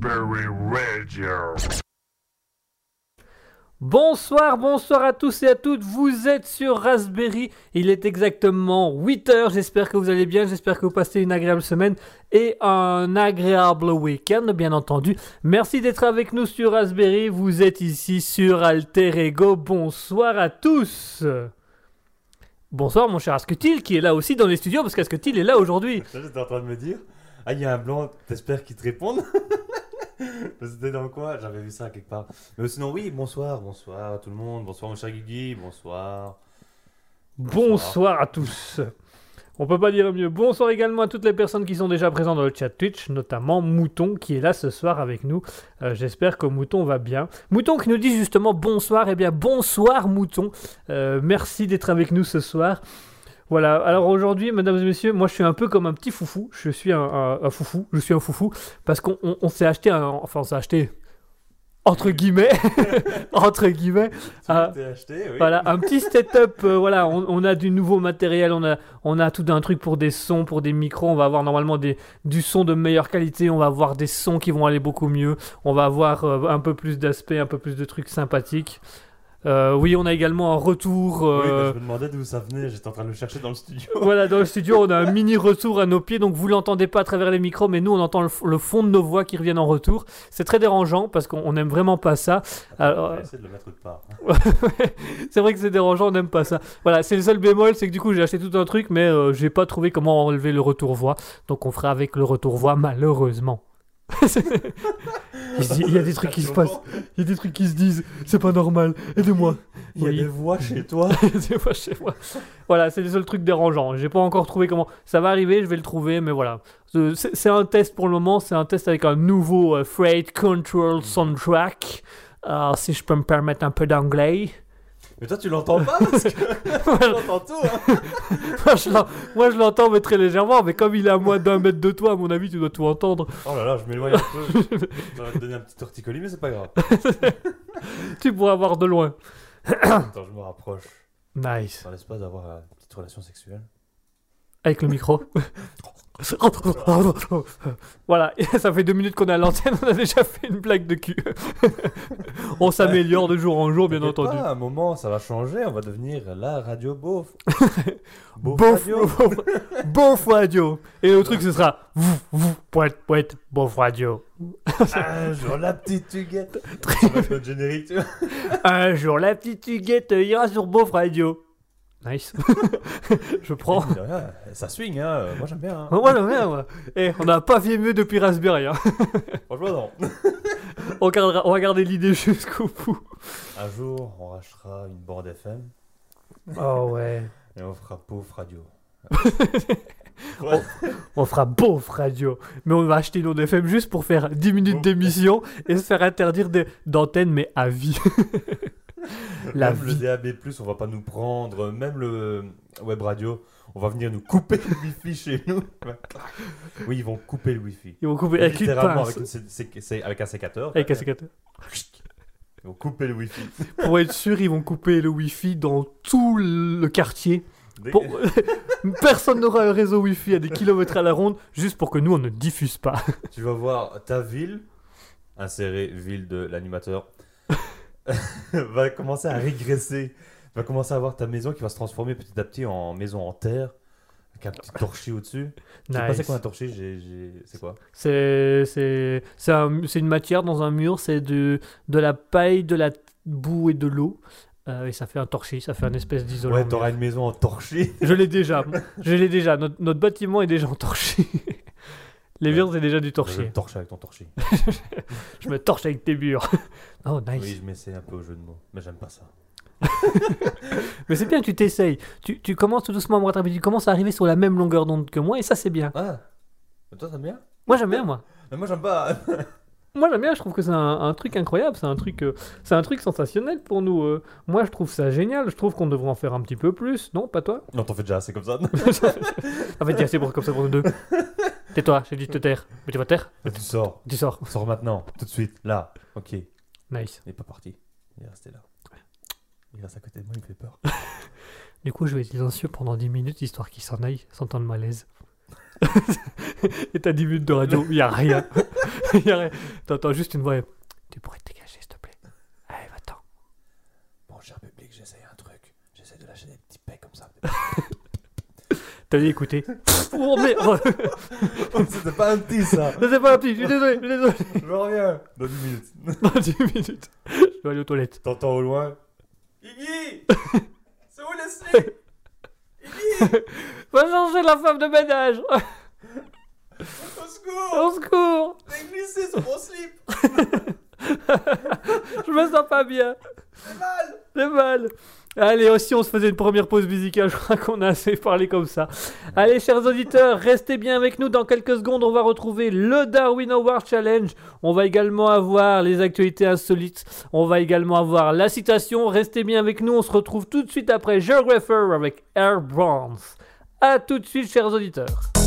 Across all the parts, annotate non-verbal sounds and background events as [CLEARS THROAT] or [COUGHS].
Raspberry Radio. Bonsoir, bonsoir à tous et à toutes, vous êtes sur Raspberry, il est exactement 8h, j'espère que vous allez bien, j'espère que vous passez une agréable semaine et un agréable week-end bien entendu. Merci d'être avec nous sur Raspberry, vous êtes ici sur Alter Ego, bonsoir à tous. Bonsoir mon cher Asketil qui est là aussi dans les studios parce qu'Asketil est là aujourd'hui. J'étais en train de me dire, ah il y a un blanc, t'espères qu'il te réponde? [LAUGHS] [LAUGHS] C'était dans quoi J'avais vu ça quelque part. Mais sinon, oui, bonsoir, bonsoir à tout le monde. Bonsoir, mon cher Guigui, bonsoir. Bonsoir à tous. On peut pas dire mieux. Bonsoir également à toutes les personnes qui sont déjà présentes dans le chat Twitch, notamment Mouton qui est là ce soir avec nous. Euh, J'espère que Mouton va bien. Mouton qui nous dit justement bonsoir. Eh bien, bonsoir Mouton. Euh, merci d'être avec nous ce soir. Voilà, alors aujourd'hui, mesdames et messieurs, moi je suis un peu comme un petit foufou. Je suis un, un- un foufou, je suis un foufou, parce qu'on on- on s'est acheté un. Enfin, on s'est acheté. Entre guillemets. [LAUGHS] entre guillemets. Acheté, oui. voilà, un petit setup. euh, voilà, on, on a du nouveau matériel, on a, on a tout un truc pour des sons, pour des micros. On va avoir normalement des, du son de meilleure qualité. On va avoir des sons qui vont aller beaucoup mieux. On va avoir euh, un peu plus d'aspect, un peu plus de trucs sympathiques. Euh, oui, on a également un retour. Oui, bah, euh, je me demandais d'où ça venait, j'étais en train de le chercher dans le studio. [LAUGHS] voilà, dans le studio, on a un [LAUGHS] mini retour à nos pieds, donc vous l'entendez pas à travers les micros, mais nous, on entend le, fond de nos voix qui reviennent en retour. C'est très dérangeant parce qu'on on aime vraiment pas ça. Alors, On va essayer de le mettre de part. [LAUGHS] c'est vrai que c'est dérangeant, on n'aime pas ça. Voilà, c'est le seul bémol, c'est que du coup, j'ai acheté tout un truc, mais euh, j'ai pas trouvé comment enlever le retour voix. Donc, on fera avec le retour voix, malheureusement. Il, y a des trucs qui se passent, il y a des trucs qui se disent, c'est pas normal, aidez-moi. Il y a Oui. des voix chez [LAUGHS] toi. chez moi. Voilà, c'est le seul truc dérangeant. J'ai pas encore trouvé comment. Ça va arriver, je vais le trouver, mais voilà. Euh, C'est c'est un test pour le moment. C'est un test avec un nouveau euh, Freight Control Soundtrack. Euh, si je peux me permettre un peu d'anglais. Mais toi, tu l'entends pas parce que [LAUGHS] tu l'entends tout. Hein. [LAUGHS] moi, je je l'entends, mais très légèrement. Mais comme il est à moins d'un mètre de toi, à mon avis, tu dois tout entendre. Oh là là, je m'éloigne un peu. J'aurais [LAUGHS] te donner un petit torticolis, mais c'est pas grave. Tu pourras voir de loin. Attends, je me rapproche. Nice. Laisse pas d'avoir une petite relation sexuelle. Avec le micro. Voilà, et [LAUGHS] ça fait deux minutes qu'on est à l'antenne, on a déjà fait une blague de cul. [LAUGHS] on s'améliore de jour en jour, bien entendu. Pas, à un moment, ça va changer. On va devenir la radio beauf. [LAUGHS] beauf Beauf, radio. beauf radio. Et le truc, ce sera vous, vous, poète, poète, beauf radio. Un jour, la petite tuguette. Notre générique, tu vois. Un jour, la petite tuguette ira sur beauf radio. Nice. [LAUGHS] Je prends. Rien, Ça swing, hein. Moi, j'aime bien. hein. Moi, j'aime bien. Eh, on n'a pas fait mieux depuis Raspberry. Hein. [LAUGHS] Franchement, non. [LAUGHS] On, gardera- on va garder l'idée jusqu'au bout. Un jour, on rachètera une bande FM Oh ouais. et on fera beauf radio. On fera beauf radio. Mais on va acheter une onde FM juste pour faire 10 minutes d'émission et se faire interdire d'antenne, mais à vie. La même le. DAB+, on va pas nous prendre. Même le web radio, on va venir nous couper le wifi chez nous. Oui, ils vont couper le wifi. Ils vont couper avec une Littéralement, pince. avec, un sécateur. Avec un sécateur. Ils vont couper le wifi. Pour être sûr, ils vont couper le wifi dans tout le quartier. Pour- [LAUGHS] Personne n'aura un réseau wifi à des kilomètres à la ronde, juste pour que nous, on ne diffuse pas. Tu vas voir ta ville, insérer ville de l'animateur, [LAUGHS] va commencer à régresser. Vas commencer à voir ta maison qui va se transformer petit à petit en maison en terre, avec un petit torchis au-dessus. Je sais pas c'est quoi un torchis, j'ai- j'ai- c'est quoi? C'est c'est c'est un- c'est une matière dans un mur, c'est de de la paille, de la boue et de l'eau. Euh, et ça fait un torchis, ça fait un espèce d'isolant. Ouais, t'auras une maison en torchis. Je l'ai déjà, je l'ai déjà. Notre, notre bâtiment est déjà en torchis. [LAUGHS] Les murs, c'est déjà du Je torchis. me torche avec ton torchis. [LAUGHS] Je me torche avec tes murs. [LAUGHS] Oh, nice. Oui, je m'essaie un peu au jeu de mots, mais j'aime pas ça. [LAUGHS] Mais c'est bien, tu t'essayes. Tu, tu commences tout doucement à me rattraper. Tu commences à arriver sur la même longueur d'onde que moi, et ça, c'est bien. Ah Mais Toi, t'aimes bien Moi, j'aime bien, moi. Mais moi, j'aime pas. Moi, j'aime bien. Je trouve que c'est un, un truc incroyable. C'est un truc, euh, c'est un truc sensationnel pour nous. euh. Moi, je trouve ça génial. Je trouve qu'on devrait en faire un petit peu plus. Non, pas toi? Non, t'en fais déjà assez comme ça. En fait, il y a assez pour comme ça pour nous deux. Tais-toi, j'ai dit de te taire. Mais tu vas te taire tu sors. Tu sors. Sors maintenant, tout de suite, là. Ok. Il Nice. est pas parti. Il est resté là. Il reste à côté de moi, il me fait peur. [LAUGHS] Du coup, je vais être silencieux pendant 10 minutes, histoire qu'il s'en aille, sans tant de malaise. [LAUGHS] Et t'as 10 minutes de radio, il a rien. [LAUGHS] y a rien. T'entends juste une voix. Tu pourrais te dégager, s'il te plaît. Allez, va-t'en. Bon, cher public, j'essaye un truc. J'essaie de lâcher des petits paix comme ça. T'as dit écouter. [LAUGHS] oh merde C'était pas un petit ça. C'est pas un petit, je suis désolé, je suis désolé. Je reviens. Dans 10 minutes. [LAUGHS] Dans 10 minutes. Je dois aller aux toilettes. T'entends au loin Iggy [LAUGHS] C'est où les slips Iggy Va changer la femme de ménage Au secours Au secours J'ai glissé sur mon slip Je me sens pas bien J'ai mal J'ai mal Allez, aussi, on se faisait une première pause musicale. [LAUGHS] Je crois qu'on a assez parlé comme ça. Allez, chers auditeurs, restez bien avec nous. Dans quelques secondes, on va retrouver le Darwin Award Challenge. On va également avoir les actualités insolites. On va également avoir la citation. Restez bien avec nous. On se retrouve tout de suite après Geographer avec Air Bronze. A tout de suite, chers auditeurs.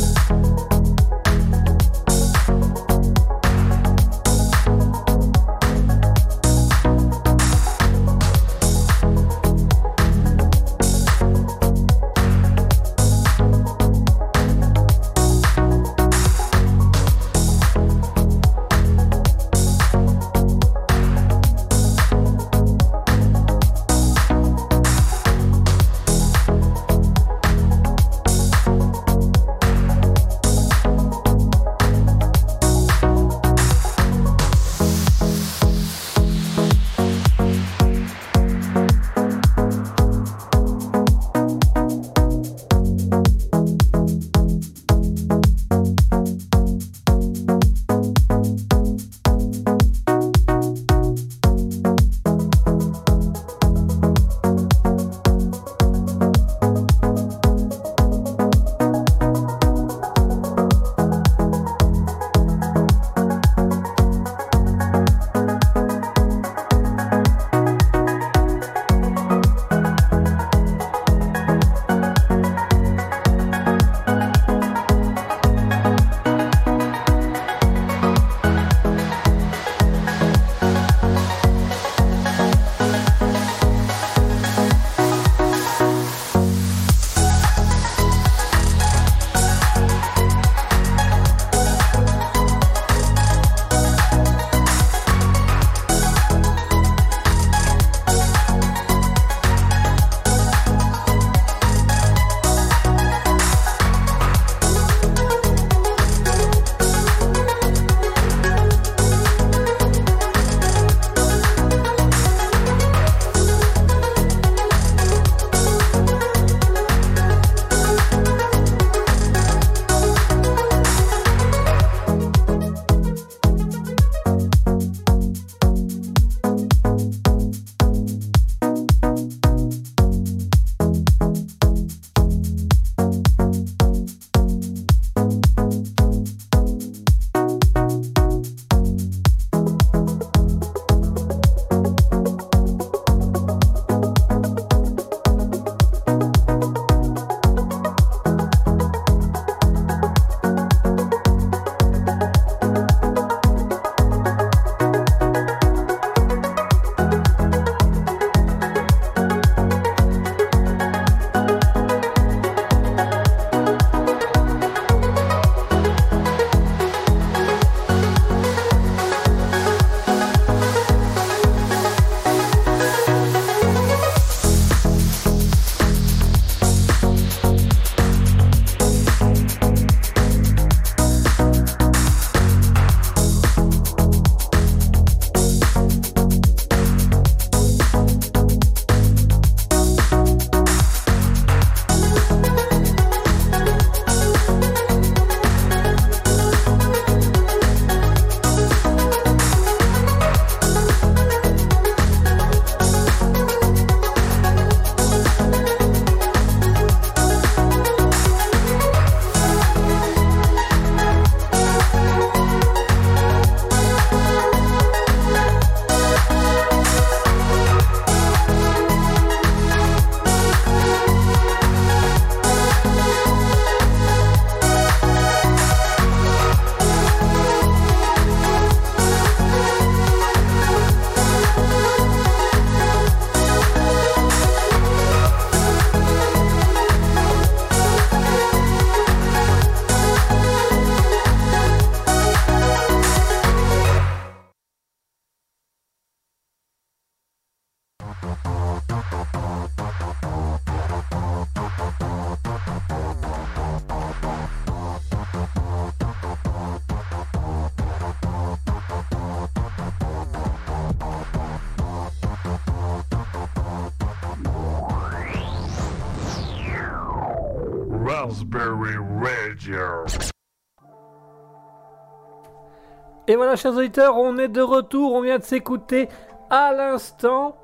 Et voilà, chers auditeurs, on est de retour. On vient de s'écouter à l'instant.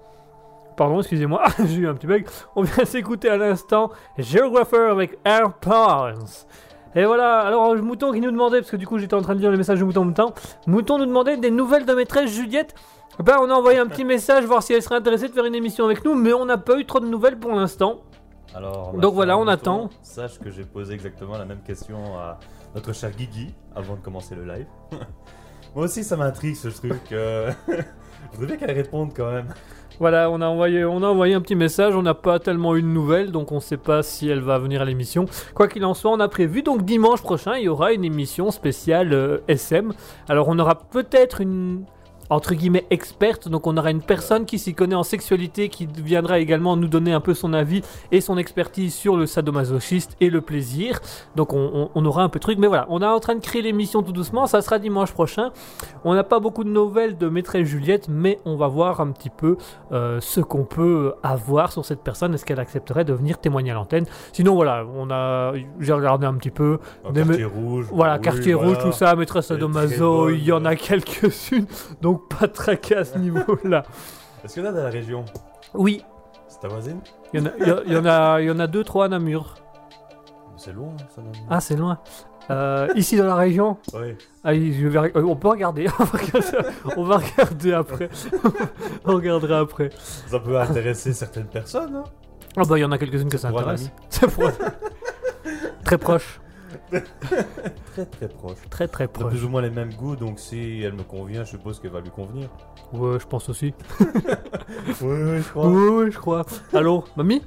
Pardon, excusez-moi, [LAUGHS] j'ai eu un petit bug. On vient de s'écouter à l'instant Geographer avec AirPods. Et voilà, alors Mouton qui nous demandait, parce que du coup j'étais en train de lire les messages de Mouton temps, Mouton nous demandait des nouvelles de maîtresse Juliette. Ben, on a envoyé un petit message voir si elle serait intéressée de faire une émission avec nous, mais on n'a pas eu trop de nouvelles pour l'instant. Alors, Donc voilà, on Mouton, attend. Sache que j'ai posé exactement la même question à notre cher Guigui avant de commencer le live. [LAUGHS] Moi aussi, ça m'intrigue ce truc. euh, [LAUGHS] Je voudrais bien qu'elle réponde quand même. Voilà, on a envoyé, on a envoyé un petit message, on n'a pas tellement eu de nouvelles, donc on ne sait pas si elle va venir à l'émission. Quoi qu'il en soit, on a prévu, donc dimanche prochain, il y aura une émission spéciale euh, SM. Alors on aura peut-être une entre guillemets experte, donc on aura une personne qui s'y connaît en sexualité qui viendra également nous donner un peu son avis et son expertise sur le sadomasochiste et le plaisir. Donc on, on- on aura un peu de trucs, mais voilà, on est en train de créer l'émission tout doucement, ça sera dimanche prochain. On n'a pas beaucoup de nouvelles de maîtresse Juliette, mais on va voir un petit peu euh, ce qu'on peut avoir sur cette personne. Est-ce qu'elle accepterait de venir témoigner à l'antenne? Sinon, voilà, on a, j'ai regardé un petit peu. Un quartier rouge. Voilà, oui, quartier voilà. rouge, tout ça, maîtresse sadomaso, il y en a quelques-unes, donc [LAUGHS] pas de tracas à ce niveau-là. Est-ce qu'il y en a dans la région? Oui, C'est ta voisine? Il y, en a, il y a- il y en a, il y en a deux, trois à Namur. C'est loin, ça non Ah, c'est loin. Euh, ici dans la région, Ouais. ah, je vais- euh, on peut regarder, [LAUGHS] on va regarder, on va regarder après. on regardera après. Ça peut intéresser certaines personnes. Hein? Ah bah il y en a quelques-unes que ça Pour un intéresse. [LAUGHS] C'est pour- Très proche, Très très proche. très très On a proche. plus ou moins les mêmes goûts, donc si elle me convient, je suppose qu'elle va lui convenir. Ouais, je pense aussi. [LAUGHS] Oui, oui, je crois. Oui, oui, je crois. Allô, mamie?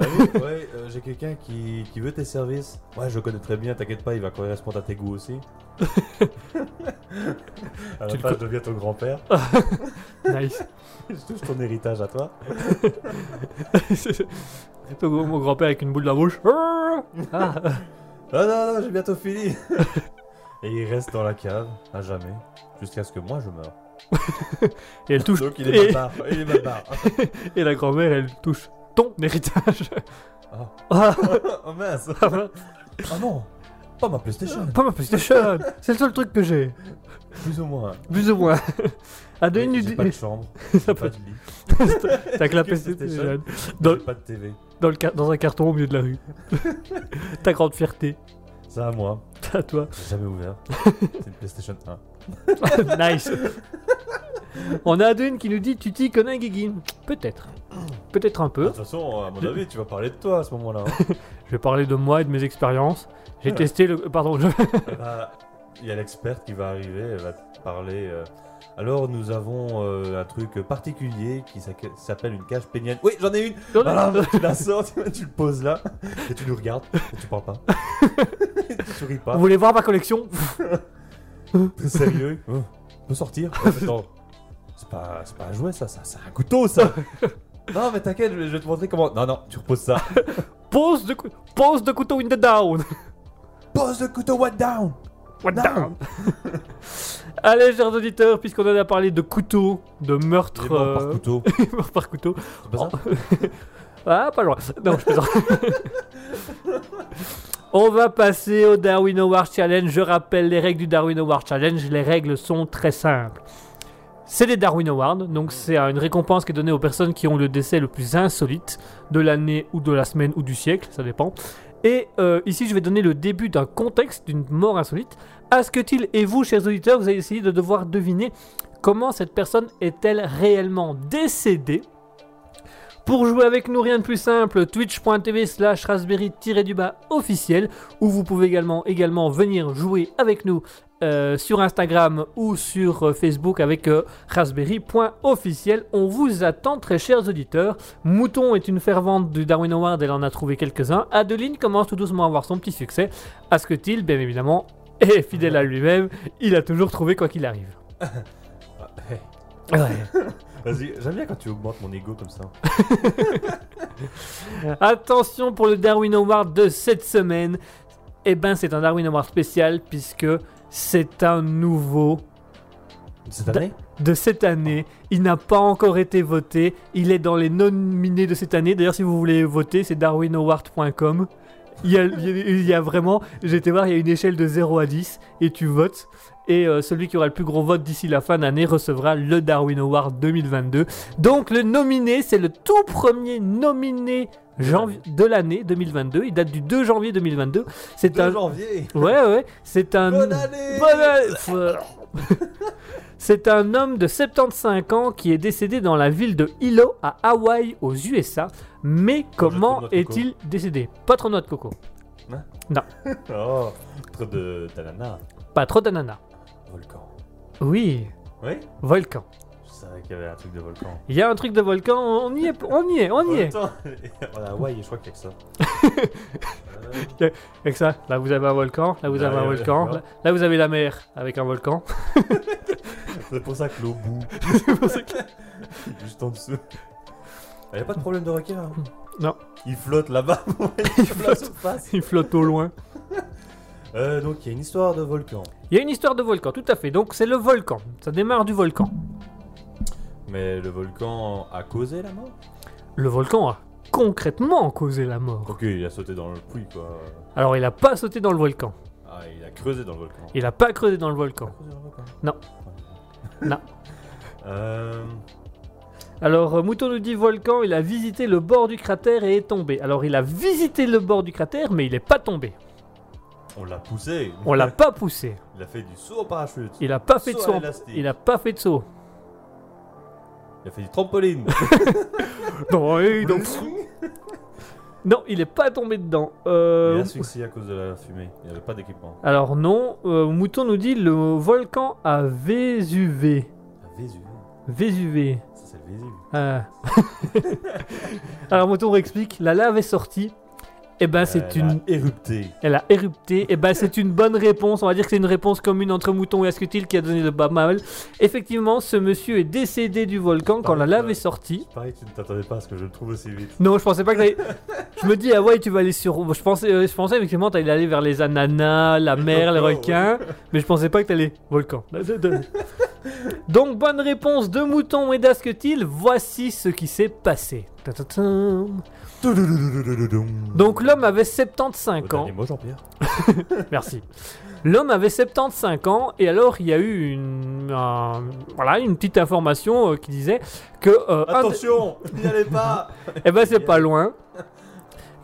Ah oui, ouais, euh, j'ai quelqu'un qui, qui veut tes services. Ouais, je le connais très bien, t'inquiète pas, il va correspondre à tes goûts aussi. [LAUGHS] à la Tu le fin, je deviens ton grand-père. [LAUGHS] Nice. je touche ton héritage à toi. Mon grand-père avec une boule dans la bouche. Ah, Ah non, non, j'ai bientôt fini. [LAUGHS] Et il reste dans la cave, à jamais, jusqu'à ce que moi je meure. [LAUGHS] et elle touche. Donc il est et, bâtard, il est bâtard. [LAUGHS] et la grand-mère, elle touche ton héritage. Oh. Ah, oh mince. ah, bah, Oh non, pas ma PlayStation. pas ma PlayStation. C'est le seul truc que j'ai. Plus ou moins. Plus ou moins. Nous J'ai dit. pas de chambre, pas de lit, T'as que la PlayStation. Dans, pas de TV. Dans, le, car- dans un carton au milieu de la rue. [LAUGHS] Ta grande fierté. Ça à moi, À toi. j'ai jamais ouvert. C'est une PlayStation 1. [LAUGHS] nice. On a Adeline qui nous dit Tu t'y connais, Guigui? Peut-être. Peut-être un De peu. toute façon, à mon avis, tu vas parler de toi à ce moment-là. hein. [LAUGHS] Je vais parler de moi et de mes expériences. J'ai Ouais. testé le. Pardon, je. Eh ben, Il y a l'experte qui va arriver, elle va te parler. euh, Alors, nous avons euh, un truc particulier qui s'appelle une cage pénienne. Oui, j'en ai une Voilà, tu la sors, tu, le poses là, et tu nous regardes, et tu parles pas. [LAUGHS] tu souris pas. Vous voulez voir ma collection? Très sérieux. Oh, on peut sortir C'est pas, c'est pas un jouet ça, ça c'est un couteau ça Non mais t'inquiète, je vais- te montrer comment... Non, non, tu reposes ça. Pose de, pose de couteau in the down Pose le couteau one down What Down. down [LAUGHS] Allez, chers auditeurs, puisqu'on en a parlé de couteau, de meurtre. est mort par euh, couteau. [LAUGHS] mort par couteau. C'est pas ça? [LAUGHS] Ah, pas loin. Non, je plaisante. [LAUGHS] On va passer au Darwin Award Challenge. Je rappelle les règles du Darwin Award Challenge. Les règles sont très simples. C'est des Darwin Awards, donc c'est euh, une récompense qui est donnée aux personnes qui ont le décès le plus insolite de l'année ou de la semaine ou du siècle, ça dépend. Et euh, ici, je vais donner le début d'un contexte d'une mort insolite. Asketil et vous, chers auditeurs, vous allez essayer de devoir deviner comment cette personne est-elle réellement décédée. Pour jouer avec nous, rien de plus simple, twitch.tv slash raspberry-du-bas officiel, où vous pouvez également, venir jouer avec nous euh, sur Instagram ou sur euh, Facebook avec euh, raspberry.officiel. On vous attend, très chers auditeurs. Mouton est une fervente du Darwin Award, elle en a trouvé quelques-uns. Adeline commence tout doucement à avoir son petit succès. Asketil, bien évidemment, est fidèle à lui-même, il a toujours trouvé quoi qu'il arrive. Ouais. Vas-y, j'aime bien quand tu augmentes mon ego comme ça. [LAUGHS] Attention pour le Darwin Award de cette semaine. Eh ben, c'est un Darwin Award spécial puisque c'est un nouveau Cette année? de cette année. Il n'a pas encore été voté. Il est dans les nominés de cette année. D'ailleurs, si vous voulez voter, c'est darwinaward.com. Il y a, il y a- vraiment, j'ai été voir, il y a une échelle de 0 à 10 et tu votes. Et euh, celui qui aura le plus gros vote d'ici la fin d'année recevra le Darwin Award 2022. Donc le nominé, c'est le tout premier nominé de l'année 2022. Il date du 2 janvier 2022. C'est 2 un, janvier. ouais ouais, c'est un. Bonne année. Bonne année. [LAUGHS] C'est un homme de 75 ans qui est décédé dans la ville de Hilo à Hawaï aux USA. Mais comment est-il décédé Pas trop de noix de coco. [LAUGHS] Oh, trop de d'ananas. Pas trop d'ananas. Volcan. Oui, Oui volcan. Je savais qu'il y avait un truc de volcan. Il y a un truc de volcan, on y est, on y est, on y est. [LAUGHS] A Hawaï, je crois qu'il y a que ça. [LAUGHS] Euh, Avec ça, là vous avez un volcan, là vous avez un volcan, là, là, vous avez la mer avec un volcan. C'est pour ça que l'eau bout. Juste en dessous. Il n'y a pas de problème de requin. hein Non. Il flotte là-bas. [LAUGHS] Il flotte. Il flotte au loin. [LAUGHS] Euh, donc il y a une histoire de volcan. Il y a une histoire de volcan, tout à fait. Donc c'est le volcan. Ça démarre du volcan. Mais le volcan a causé la mort? Le volcan a concrètement causé la mort. Ok, il a sauté dans le puits quoi. Alors il a pas sauté dans le volcan. Ah, il a creusé dans le volcan. Il a pas creusé dans le volcan. Creusé dans le volcan Non. [LAUGHS] Non. Euh, Alors euh, Mouton nous dit volcan, il a visité le bord du cratère et est tombé. Alors il a visité le bord du cratère mais il est pas tombé. on l'a poussé. On l'a pas poussé. [LAUGHS] Il a fait du saut en parachute. Il a pas fait de Saut. Il a pas fait de saut. Il a fait du trampoline. [LAUGHS] Non, donc- [LAUGHS] non, il est pas tombé dedans. Euh, Il a asphyxié à cause de la fumée. Il n'y avait pas d'équipement. Alors non, euh, Mouton nous dit le volcan à Vésuvé. Vésuve. Vésuvé. Ça, c'est le Vésuve. Ah. [LAUGHS] Alors Mouton explique, la lave est sortie. Et ben c'est une, a érupté. elle a érupté. Et ben c'est une bonne réponse. On va dire que c'est une réponse commune entre Mouton et Asketil qui a donné le pas mal. Effectivement, ce monsieur est décédé du volcan quand la lave est sortie. Pareil, tu ne t'attendais pas à ce que je le trouve aussi vite. Non, je pensais pas que t'allais- Je me dis, ah ouais, tu vas aller sur. Je pensais, euh, je pensais effectivement t'allais aller vers les ananas, la mer, les requins. Mais je pensais pas que t'allais. Volcan. [LAUGHS] Donc, bonne réponse de Mouton et d'Asketil. Voici ce qui s'est passé. Ta-ta-tam. Donc, l'homme avait 75 ans. Mot, Jean-Pierre. [LAUGHS] Merci. L'homme avait 75 ans et alors il y a eu une, un- voilà, une petite information euh, qui disait que euh, Attention, n'y allez pas. [LAUGHS] eh ben c'est pas loin.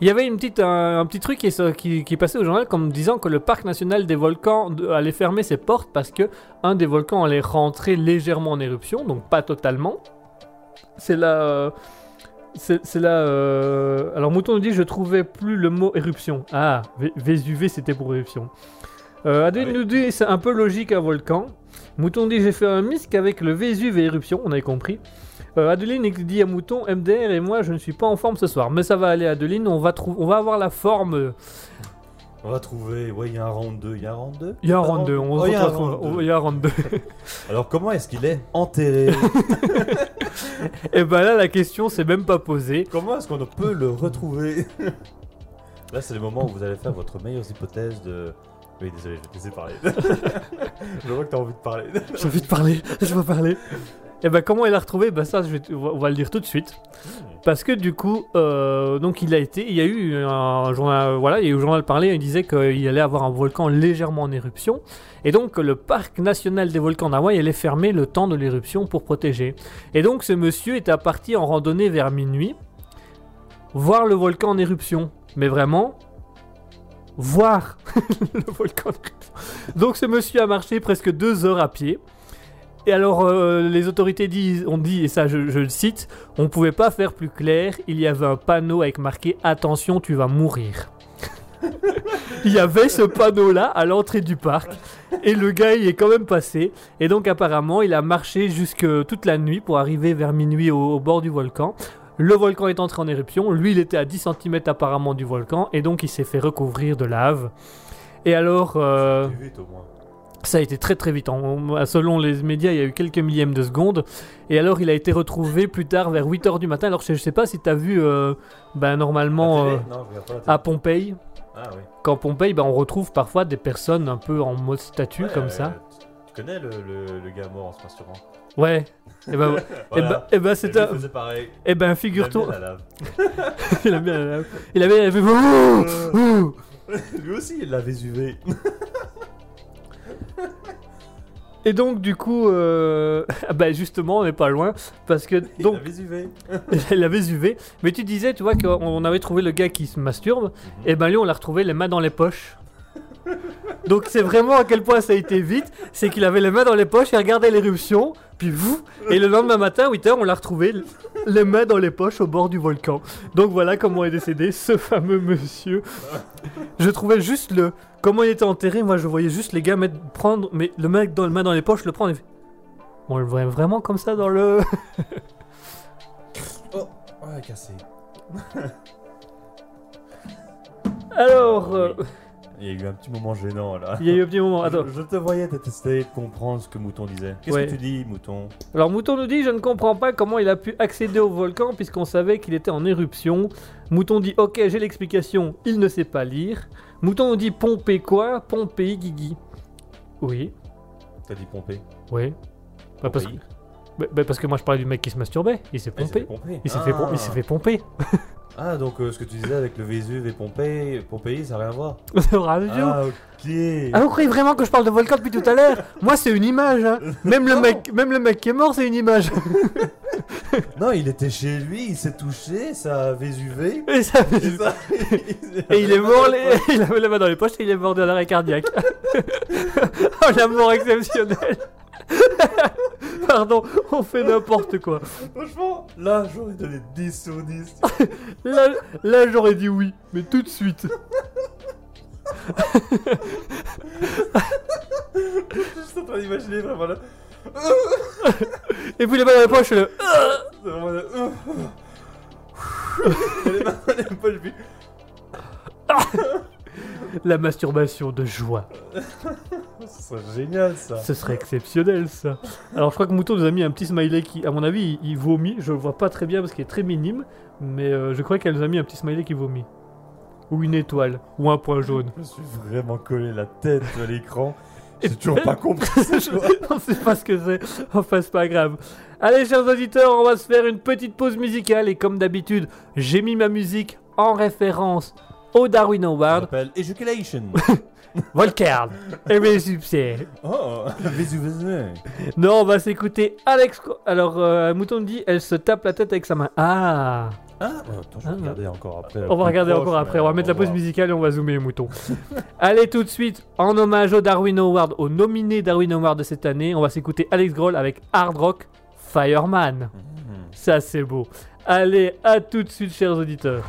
Il y avait une petite, un, un petit truc qui, qui, qui passait au journal comme disant que le parc national des volcans allait fermer ses portes parce que un des volcans allait rentrer légèrement en éruption, donc pas totalement. C'est là, euh, c'est là. euh, Alors Mouton nous dit je trouvais plus le mot éruption. Ah, Vé- Vésuvé c'était pour éruption. Euh, Adeline Ah oui. nous dit c'est un peu logique un volcan. Mouton dit j'ai fait un misque avec le Vésuve et éruption, on avait compris. Euh, Adeline dit à Mouton, MDR et moi je ne suis pas en forme ce soir, mais ça va aller Adeline, on va, on va avoir la forme. On va trouver. Ouais, il y a un round 2. Il y a un round 2 Il y a un round 2, on se il y a un retrouve- round oh, deux. il y a un round 2. [LAUGHS] Alors, comment est-ce qu'il est enterré? [LAUGHS] Et ben là la question s'est même pas posée. Comment est-ce qu'on peut le retrouver? [LAUGHS] Là, c'est le moment où vous allez faire votre meilleure hypothèse de. Oui, désolé, je vais te laisser parler. je vois que t'as envie de parler. J'ai envie de parler, je veux parler. Et ben comment il a retrouvé? Ben ça je vais t- on va- le dire tout de suite. Parce que du coup, euh, donc il a été, il y a eu un journal, voilà, il y a eu un journal parlé, il disait qu'il allait avoir un volcan légèrement en éruption, et donc le parc national des volcans d'Hawaï allait fermer le temps de l'éruption pour protéger. Et donc ce monsieur était parti en randonnée vers minuit, voir le volcan en éruption, mais vraiment voir [LAUGHS] le volcan en éruption. Donc ce monsieur a marché presque deux heures à pied. Et alors, euh, les autorités disent, ont dit, et ça je, le cite, on pouvait pas faire plus clair, il y avait un panneau avec marqué Attention, tu vas mourir. [LAUGHS] il y avait ce panneau-là à l'entrée du parc, et le gars y est quand même passé, et donc apparemment il a marché jusque toute la nuit pour arriver vers minuit au, bord du volcan. Le volcan est entré en éruption, lui il était à 10 cm apparemment du volcan, et donc il s'est fait recouvrir de lave. Et alors... euh. Ça a été très très vite. En- selon les médias, il y a eu quelques millièmes de seconde. Et alors, il a été retrouvé plus tard vers 8h du matin. Alors, je, je sais pas si tu as vu, euh, ben, normalement, euh, Non, à Pompéi. Ah oui. Quand Pompéi, ben, on retrouve parfois des personnes un peu en mode statue Ouais, comme euh, ça. tu- connais le, le, le gars mort en se masturbant Ouais. Et ben, [LAUGHS] et Voilà. ben, et ben, Et c'est lui un. faisait pareil. Et ben, Il figure-toi. [LAUGHS] la lave. Il a bien. la- Il bien. Il a fait. [LAUGHS] Ouh, ouh. Lui aussi, il l'a Vésuvé. Et donc, du coup, euh... [LAUGHS] ah bah justement, on n'est pas loin. Parce que, Il donc, l'a Vésuvé. [LAUGHS] il avait UV. Mais tu disais, tu vois, qu'on avait trouvé le gars qui se masturbe. Et ben, lui, on l'a retrouvé les mains dans les poches. Donc, c'est vraiment à quel point ça a été vite. C'est qu'il avait les mains dans les poches, il regardait l'éruption. Puis, vous. Et le lendemain matin, 8h, on l'a retrouvé les mains dans les poches au bord du volcan. Donc, voilà comment est décédé ce fameux monsieur. Je trouvais juste le. Comment il était enterré, moi je voyais juste les gars mettre, prendre, mais le mec dans le main dans les poches, le prendre et On le voit vraiment comme ça dans le. [LAUGHS] Oh, ouais, cassé. Alors, euh. Il y a eu un petit moment gênant là. il y a eu un petit moment. Attends. Je, je te voyais détester comprendre ce que Mouton disait. Qu'est-ce Ouais. que tu dis, Mouton? Alors Mouton nous dit Je ne comprends pas comment il a pu accéder au volcan puisqu'on savait qu'il était en éruption. Mouton dit Ok, j'ai l'explication, il ne sait pas lire. Mouton nous dit Pompé quoi? Pompéi Guigui. Oui, T'as dit pomper. oui. Bah, parce, que, bah, bah, parce que moi je parlais du mec qui se masturbait, il s'est Ah, il s'est fait pompé. pomper. Il s'est fait, pom- Ah. fait pomper. [LAUGHS] Ah, donc euh, ce que tu disais avec le Vésuve et Pompéi, Pompéi, ça n'a rien à voir. [LAUGHS] Ah, ok. Ah, vous croyez vraiment que je parle de volcan depuis tout à l'heure? Moi, c'est une image. hein. [LAUGHS] Même, le mec, même le mec qui est mort, c'est une image. [LAUGHS] Non, il était chez lui, il s'est touché, ça a Vésuvé. Et, ça- Et, ça- et il est mort, les- il avait la main dans les poches et il est mort de l'arrêt cardiaque. oh, la mort exceptionnelle. [LAUGHS] Pardon, on fait n'importe quoi. Franchement, là, j'aurais donné 10 sur 10. [LAUGHS] Là, là j'aurais dit oui, mais tout de suite. [LAUGHS] Je suis juste en train d'imaginer vraiment là. Et puis les mains dans les poches, le... C'est vraiment a les mains dans les poches, puis- la masturbation de joie. Ce serait génial ça. Ce serait exceptionnel ça. Alors je crois que Mouton nous a mis un petit smiley qui, à mon avis, il, il vomit. Je le vois pas très bien parce qu'il est très minime, mais euh, je crois qu'elle nous a mis un petit smiley qui vomit. Ou une étoile, ou un point jaune. Je me suis vraiment collé la tête à l'écran. J'ai toujours pas compris. [LAUGHS] [LAUGHS] on sait pas ce que c'est. Enfin, c'est pas grave. Allez, chers auditeurs, on va se faire une petite pause musicale. Et comme d'habitude, j'ai mis ma musique en référence au Darwin Award. s'appelle Education. [LAUGHS] Volcard. Et mes succès. Oh, [LAUGHS] Vésuve. Non, on va s'écouter Alex. Alors, euh, Mouton dit, elle se tape la tête avec sa main. Ah Ah, attends, je vais Ah. regarder encore après. On va regarder proche, encore après. On va mettre la pause musicale et on va zoomer les moutons. [LAUGHS] Allez, tout de suite, en hommage au Darwin Award, au nominé Darwin Award de cette année, on va s'écouter Alex Grohl avec Hard Rock Fireman. Mhm. Ça, c'est beau. Allez, à tout de suite, chers auditeurs.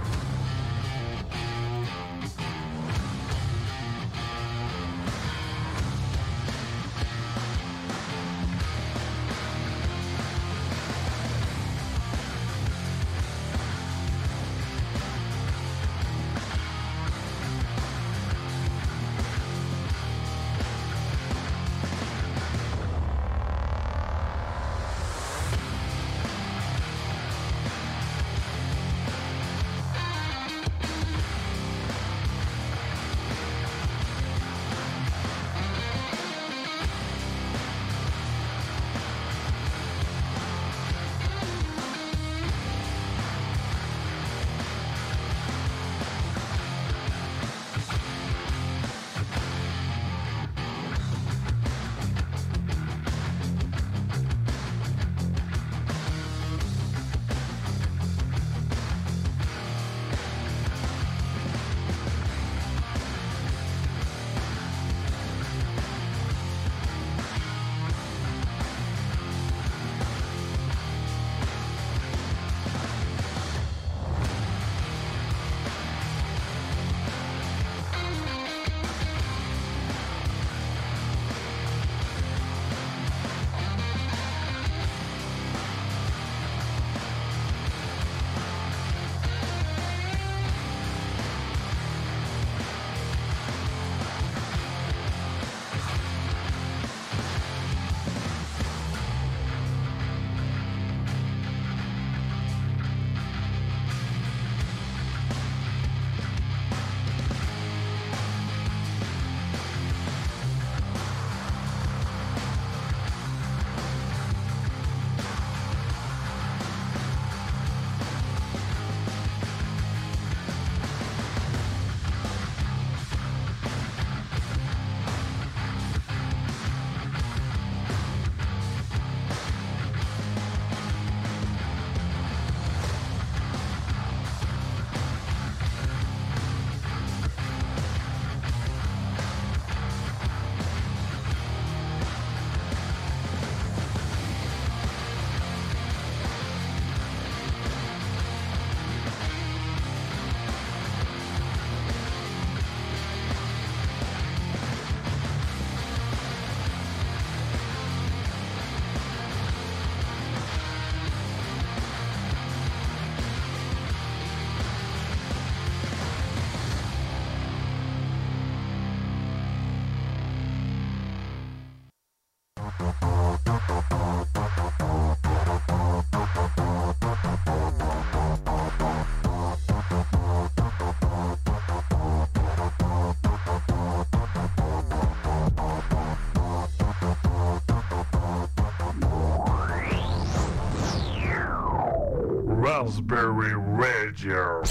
Radio.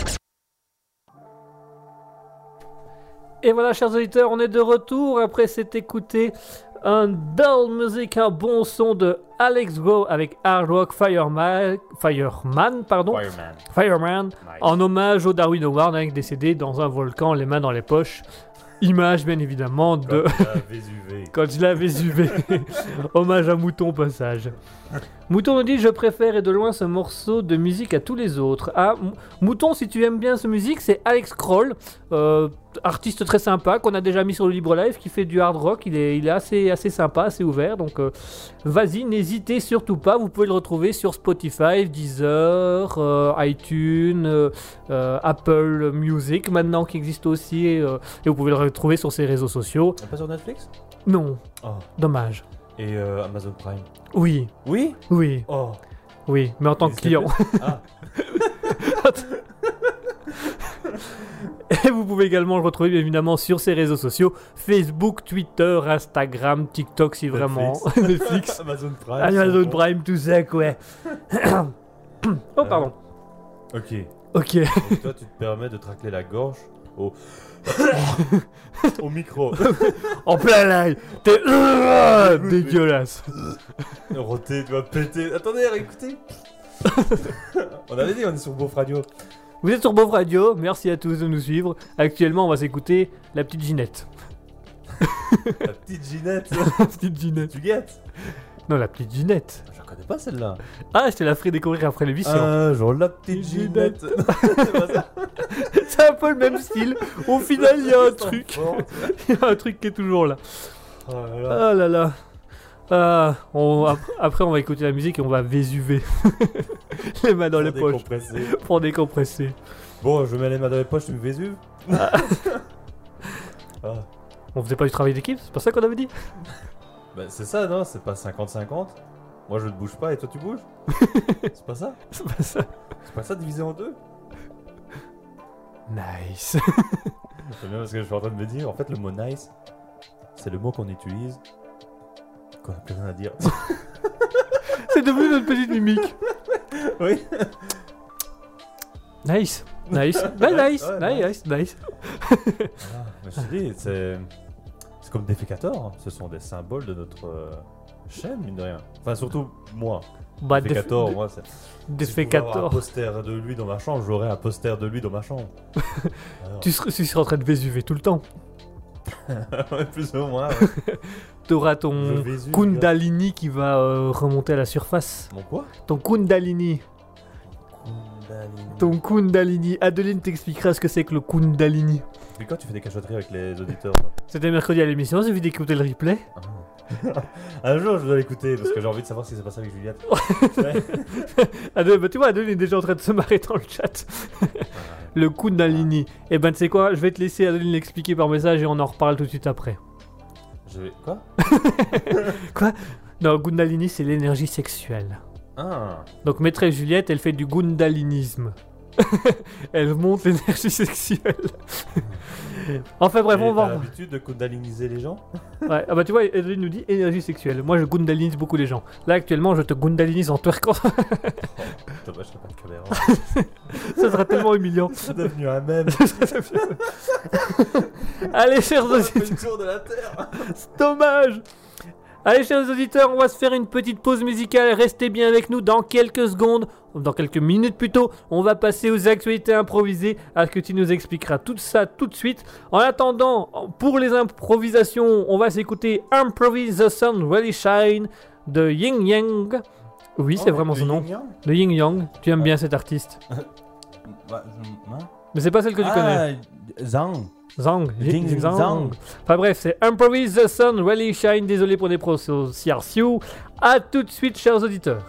Et voilà, chers auditeurs, on est de retour après s'être écouté un dull music, un bon son de Alex Go avec Hard Rock Fireman, Fireman, pardon, Fireman. Fireman, Nice. en hommage au Darwin Award, hein, décédé dans un volcan, les mains dans les poches. Image, bien évidemment, de Comme la Vésuvé. [LAUGHS] quand il a Vésuvé. [LAUGHS] hommage à Mouton, au passage. Mouton nous dit Je préfère et de loin ce morceau de musique à tous les autres. Ah, Mouton, si tu aimes bien ce musique, c'est Alex Kroll, euh, artiste très sympa qu'on a déjà mis sur le Libre Live, qui fait du hard rock. Il est, il est assez, assez sympa, assez ouvert. Donc, euh, vas-y, n'hésitez surtout pas. Vous pouvez le retrouver sur Spotify, Deezer, euh, iTunes, Apple Music maintenant qui existe aussi. Et, et vous pouvez le retrouver sur ses réseaux sociaux. Pas sur Netflix? Non, Oh. dommage. Et euh, Amazon Prime. Oui, Oui? Oui, Oh. oui, mais en tant que client. Ah. [LAUGHS] Et vous pouvez également le retrouver bien évidemment sur ses réseaux sociaux Facebook, Twitter, Instagram, TikTok si vraiment. Netflix, [LAUGHS] [LAUGHS] Amazon Prime. Amazon Prime, tout ça quoi. [COUGHS] oh pardon. Ok. Ok. Donc toi, tu te permets de tracler la gorge au. Au micro. En plein live. T'es euh, dégueulasse. Roté, tu vas péter. Attendez, écoutez. on avait dit, on est sur Beauf Radio. Vous êtes sur Beauf Radio. Merci à tous de nous suivre. Actuellement, on va s'écouter la petite Ginette. La petite Ginette. [LAUGHS] La petite Ginette. tu guettes Non, la petite Ginette. Je connais pas celle-là. Ah, je te la ferai découvrir après l'émission. Un jour, la petite Ginette. [LAUGHS] C'est pas ça [LAUGHS] C'est un peu le même style. Au final, il y a un [LAUGHS] truc. Il y a un truc qui est toujours là. Oh là là. Ah là là. Ah, on- ap- après, on va écouter la musique et on va vésuver. les mains dans les Pour poches décompresser. pour décompresser. Bon, je mets les mains dans les poches, tu me Vésuve Ah. On faisait pas du travail d'équipe C'est pas ça qu'on avait dit Bah, c'est ça, non C'est pas 50-50 Moi, je ne bouge pas et toi, tu bouges [LAUGHS] C'est pas ça C'est pas ça. C'est pas ça divisé en deux Nice. [LAUGHS] C'est bien parce que je suis en train de me dire, en fait, le mot nice, c'est le mot qu'on utilise quand on n'a plus rien à dire. [LAUGHS] C'est devenu notre petite mimique. oui Nice. Nice. Bah, nice. Ouais, nice. Nice. Ah, mais je te dis, c'est. C'est comme Defecator, hein. ce sont des symboles de notre euh, chaîne, mine de rien. Enfin, surtout moi. Bah, Defecator, moi, c'est. Si je pouvais avoir un Defecator. poster de lui dans ma chambre, j'aurais un poster de lui dans ma chambre. Alors, [LAUGHS] Tu serais, tu serais en train de vésuver tout le temps. [LAUGHS] ouais, plus ou moins. ouais. [LAUGHS] T'auras ton vésuve, Kundalini qui va euh, remonter à la surface. Mon quoi? Ton Kundalini. Kundalini. Ton Kundalini. Adeline t'expliquera ce que c'est que le Kundalini. Quand tu fais des cachotteries avec les auditeurs, toi C'était mercredi à l'émission, il suffit d'écouter le replay. Ah. [LAUGHS] Un jour, je dois l'écouter parce que j'ai envie de savoir ce qui s'est passé avec Juliette. Adeline, [LAUGHS] bah, tu vois, Adeline est déjà en train de se marrer dans le chat. Le Kundalini. Et ben, tu sais quoi, je vais te laisser Adeline l'expliquer par message et on en reparle tout de suite après. Je vais. Quoi? [LAUGHS] Non, le Kundalini, c'est l'énergie sexuelle. Ah Donc, maîtresse Juliette, elle fait du Kundalinisme. [LAUGHS] elle monte l'énergie sexuelle. [LAUGHS] enfin bref, on va. L'habitude de kundaliniser les gens? [LAUGHS] Ouais, ah bah tu vois, Adeline nous dit énergie sexuelle. Moi, je Kundalinise beaucoup les gens. Là, actuellement, je te Kundalinise en twerkant. Dommage, je pas de caméra. Ça serait tellement humiliant. C'est devenu un mème. Allez, chers auditeurs. Terre. Dommage Allez, chers auditeurs, on va se faire une petite pause musicale. Restez bien avec nous dans quelques secondes, dans quelques minutes plutôt. On va passer aux actualités improvisées. À ce que tu nous expliqueras tout ça tout de suite. En attendant, pour les improvisations, on va s'écouter Improvise the Sun Really Shine de Ying Yang. Oui, c'est Oh, vraiment son nom. Yin Yang De Ying Yang. Tu aimes Ouais. bien cet artiste? [LAUGHS] Bah, je- hein? Mais c'est pas celle que tu connais. Ah, Zhang. Zhang. Ding Ying Zhang. Zhang. Enfin bref, c'est Improvise the Sun, Really Shine. Désolé pour les prononciations. A tout de suite, chers auditeurs.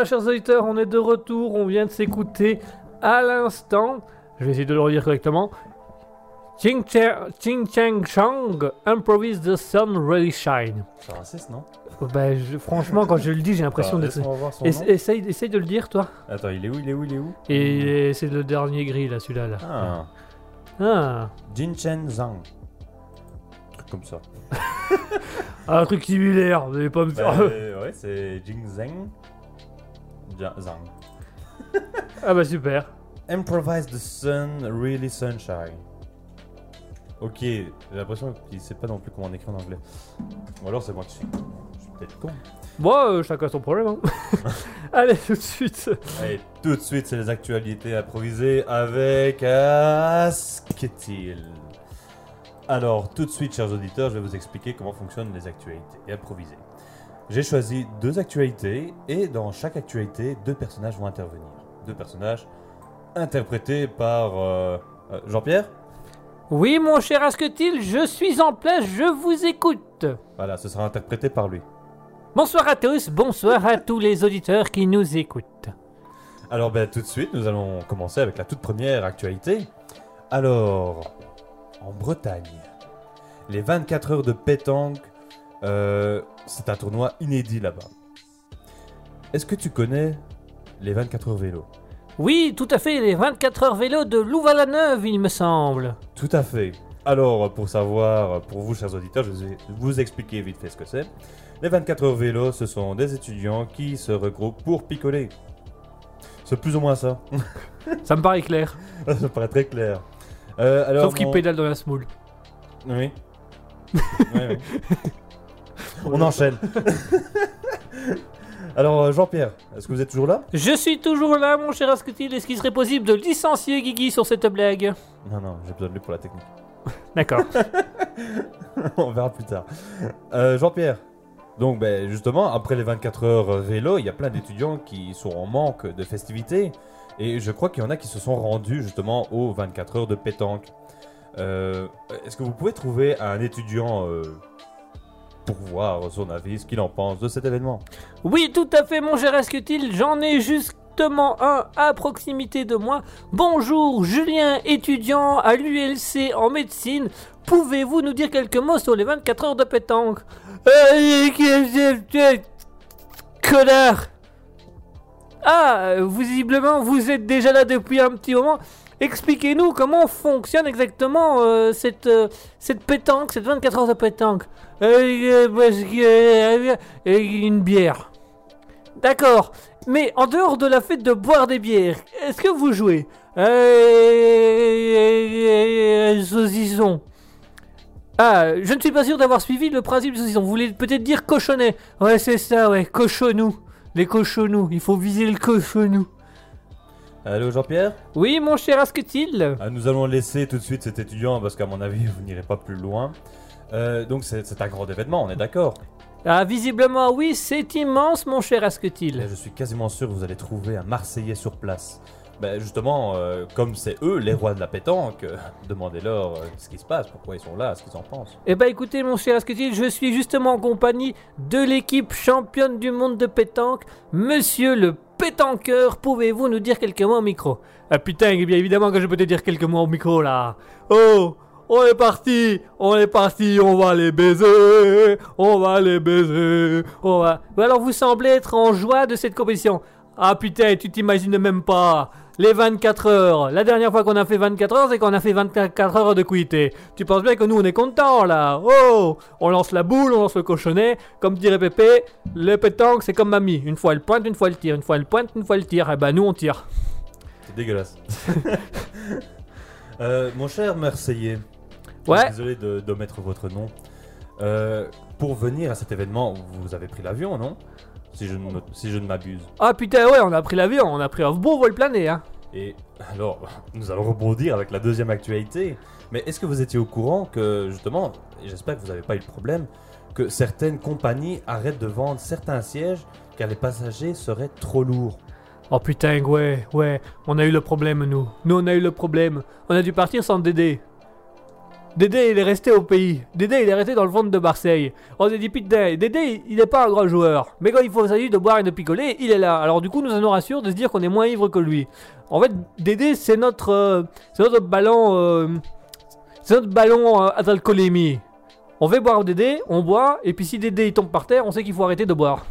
Voilà, chers auditeurs, on est de retour. On vient de s'écouter à l'instant. Je vais essayer de le redire correctement. Ching, Cha- Ching Chang Chang, Improvise the Sun Really Shine. C'est raciste, non? Ben, je- franchement, quand je le dis, j'ai l'impression Attends, d'être. Essaye, essaye de le dire, toi. Attends, il est où Il est où Il est où? Et c'est le dernier gris, là, celui-là. Là. Ah, Ah. Jin Chen Zhang. Un truc comme ça. [LAUGHS] Un truc similaire, vous allez pas me Bah, faire. euh, ouais, c'est Jing Zheng. Zhang. [LAUGHS] ah, bah super. Improvise the sun, really sunshine. Ok, j'ai l'impression qu'il sait pas non plus comment on écrit en anglais. Ou alors c'est moi qui suis. Je suis peut-être con. Bon, euh, chacun son problème. Hein. [LAUGHS] Allez, tout de suite. Allez, tout de suite, c'est les actualités improvisées avec Asketil. Alors, tout de suite, chers auditeurs, je vais vous expliquer comment fonctionnent les actualités improvisées. J'ai choisi deux actualités et dans chaque actualité, deux personnages vont intervenir. Deux personnages interprétés par euh, euh, Jean-Pierre. Oui, mon cher Asketil, je suis en place, je vous écoute. Voilà, ce sera interprété par lui. Bonsoir à tous, bonsoir à tous les auditeurs qui nous écoutent. Alors ben tout de suite, nous allons commencer avec la toute première actualité. Alors, en Bretagne, les 24 heures de pétanque, euh, c'est un tournoi inédit là-bas. Est-ce que tu connais les 24 heures vélo? Oui, tout à fait, les 24 heures vélo de Louvain-la-Neuve, il me semble. Tout à fait. Alors, pour savoir, pour vous, chers auditeurs, je vais vous expliquer vite fait ce que c'est. Les 24 heures vélo, ce sont des étudiants qui se regroupent pour picoler. C'est plus ou moins ça. [LAUGHS] Ça me paraît clair. ça paraît très clair. Euh, alors, Sauf qu'il mon- pédale dans la smoule. Oui. [LAUGHS] Oui, oui. On enchaîne. [LAUGHS] Alors, euh, Jean-Pierre, est-ce que vous êtes toujours là? Je suis toujours là, mon cher Asketil. Est-ce qu'il serait possible de licencier Guigui sur cette blague? Non, non, j'ai besoin de lui pour la technique. [LAUGHS] D'accord. [LAUGHS] On verra plus tard. Euh, Jean-Pierre, donc ben, justement, après les 24 heures vélo, il y a plein d'étudiants qui sont en manque de festivités. Et je crois qu'il y en a qui se sont rendus justement aux 24 heures de pétanque. Euh, Est-ce que vous pouvez trouver un étudiant euh, voir son avis, ce qu'il en pense de cet événement Oui, tout à fait, mon cher Asketil. J'en ai justement un à proximité de moi. Bonjour, Julien, étudiant à l'ULC en médecine. Pouvez-vous nous dire quelques mots sur les 24 heures de pétanque? Euh, Connard? Ah, visiblement, vous êtes déjà là depuis un petit moment. Expliquez-nous comment fonctionne exactement euh, cette, euh, cette pétanque, cette 24 heures de pétanque. Euh, euh, une bière. D'accord. Mais en dehors de la fête de boire des bières, est-ce que vous jouez Saucisson? Ah, je ne suis pas sûr d'avoir suivi le principe du saucisson. Vous voulez peut-être dire cochonnet? Ouais, c'est ça, ouais, cochonou. Les cochonous, il faut viser le cochonou. Allô Jean-Pierre Oui, mon cher Asketil Ah, Nous allons laisser tout de suite cet étudiant parce qu'à mon avis [LAUGHS] vous n'irez pas plus loin. Euh, donc c'est un grand événement, on est d'accord Ah, visiblement, oui, c'est immense, mon cher Et Asketil. Je suis quasiment sûr que vous allez trouver un Marseillais sur place. Ben justement, euh, comme c'est eux les rois de la pétanque, euh, [LAUGHS] demandez-leur euh, ce qui se passe, pourquoi ils sont là, ce qu'ils en pensent. Eh ben écoutez mon cher Asketil, je suis justement en compagnie de l'équipe championne du monde de pétanque, Monsieur le pétanqueur, pouvez-vous nous dire quelques mots au micro? Ah putain, bien évidemment que je peux te dire quelques mots au micro là. Oh on est parti, on est parti, on va les baiser, on va les baiser, on va... Ou alors vous semblez être en joie de cette compétition. Ah putain, tu t'imagines même pas. Les 24 heures. La dernière fois qu'on a fait 24 heures, c'est qu'on a fait 24 heures de quitté. Tu penses bien que nous, on est contents, là. Oh On lance la boule, on lance le cochonnet. Comme dirait Pépé, le pétanque, c'est comme mamie. Une fois elle pointe, une fois elle tire. Une fois elle pointe, une fois elle tire. Eh ben, nous, on tire. C'est dégueulasse. [LAUGHS] Euh, mon cher Marseillais, je Ouais. suis désolé de- d'omettre votre nom. Euh, pour venir à cet événement, vous avez pris l'avion, non? Si je, ne me- si je ne m'abuse. Ah putain, ouais, on a pris l'avion, on a pris un beau vol plané, hein. Et alors, [LAUGHS] nous allons rebondir avec la deuxième actualité. Mais est-ce que vous étiez au courant que, justement, et j'espère que vous n'avez pas eu le problème, que certaines compagnies arrêtent de vendre certains sièges car les passagers seraient trop lourds? Oh putain, ouais, ouais, on a eu le problème, nous. Nous, on a eu le problème. On a dû partir sans Dédé. Dédé, il est resté au pays. Dédé, il est resté dans le ventre de Marseille. On s'est dit, putain, Dédé, il n'est pas un grand joueur. Mais quand il faut s'agir de boire et de picoler, il est là. Alors, du coup, nous, nous rassure de se dire qu'on est moins ivre que lui. En fait, Dédé, c'est notre, euh, c'est notre ballon, euh, c'est notre ballon euh, à d'alcoolémie. On fait boire Dédé, on boit, et puis si Dédé il tombe par terre, on sait qu'il faut arrêter de boire.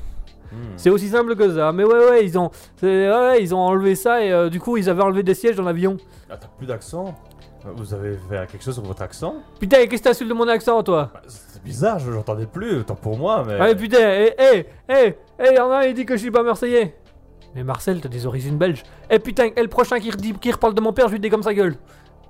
Hmm. C'est aussi simple que ça. Mais ouais, ouais, ils ont, ouais, ils ont enlevé ça et euh, du coup, ils avaient enlevé des sièges dans l'avion. Ah, t'as plus d'accent? Vous avez fait quelque chose sur votre accent Putain, qu'est-ce que t'insultes de mon accent, toi Bah, C'est bizarre, je l'entendais plus, autant pour moi, mais. Ouais, putain, hé, hé, hé, hé, y'en a un, il dit que je suis pas marseillais. Mais Marcel, t'as des origines belges. Eh putain, et le prochain qui, redit, qui reparle de mon père, je lui dégomme sa gueule.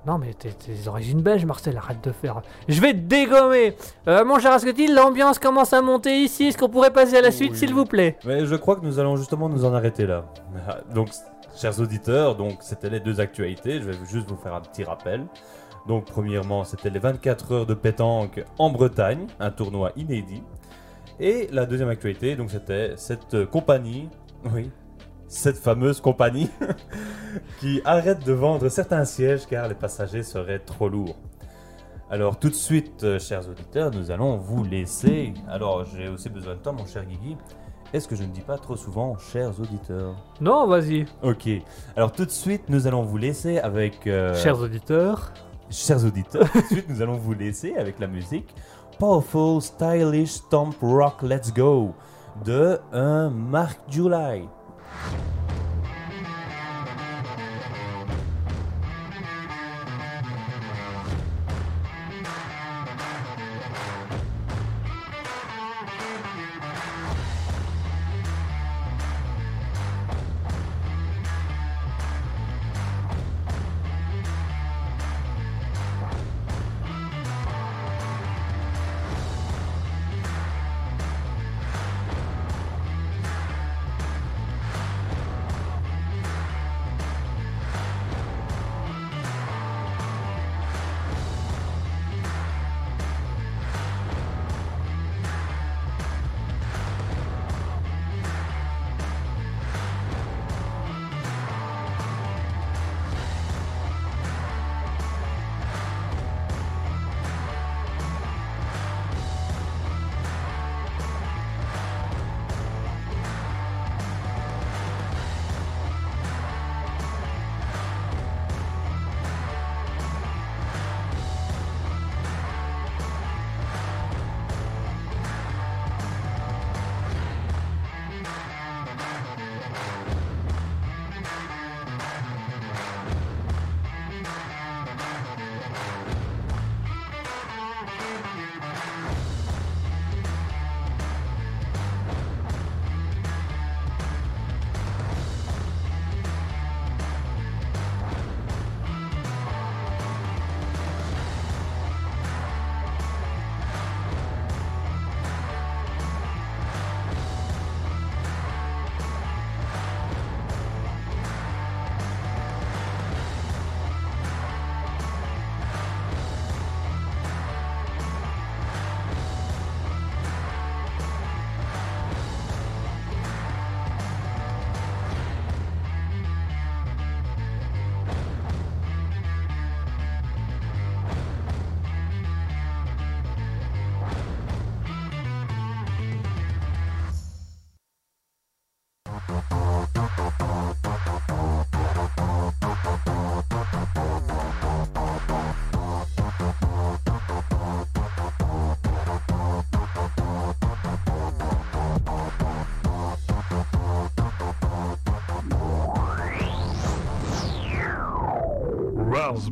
Non, mais t'es des origines belges, Marcel, arrête de faire. Je vais te dégommer. Euh, mon cher Ascotti, l'ambiance commence à monter ici. Est-ce qu'on pourrait passer à la suite, Oui. s'il vous plaît? Mais je crois que nous allons justement nous en arrêter là. Donc, chers auditeurs, donc c'était les deux actualités. Je vais juste vous faire un petit rappel. Donc, premièrement, c'était les 24 heures de pétanque en Bretagne, un tournoi inédit. Et la deuxième actualité, donc c'était cette compagnie, oui, cette fameuse compagnie [LAUGHS] qui arrête de vendre certains sièges car les passagers seraient trop lourds. Alors tout de suite, euh, chers auditeurs, nous allons vous laisser. Alors j'ai aussi besoin de toi, mon cher Guigui. Est-ce que je ne dis pas trop souvent, chers auditeurs Non, vas-y. Ok. Alors tout de suite, nous allons vous laisser avec... euh, Chers auditeurs. chers auditeurs, tout de suite, nous allons vous laisser avec la musique Powerful, Stylish, Stomp Rock, Let's Go de un Mark July.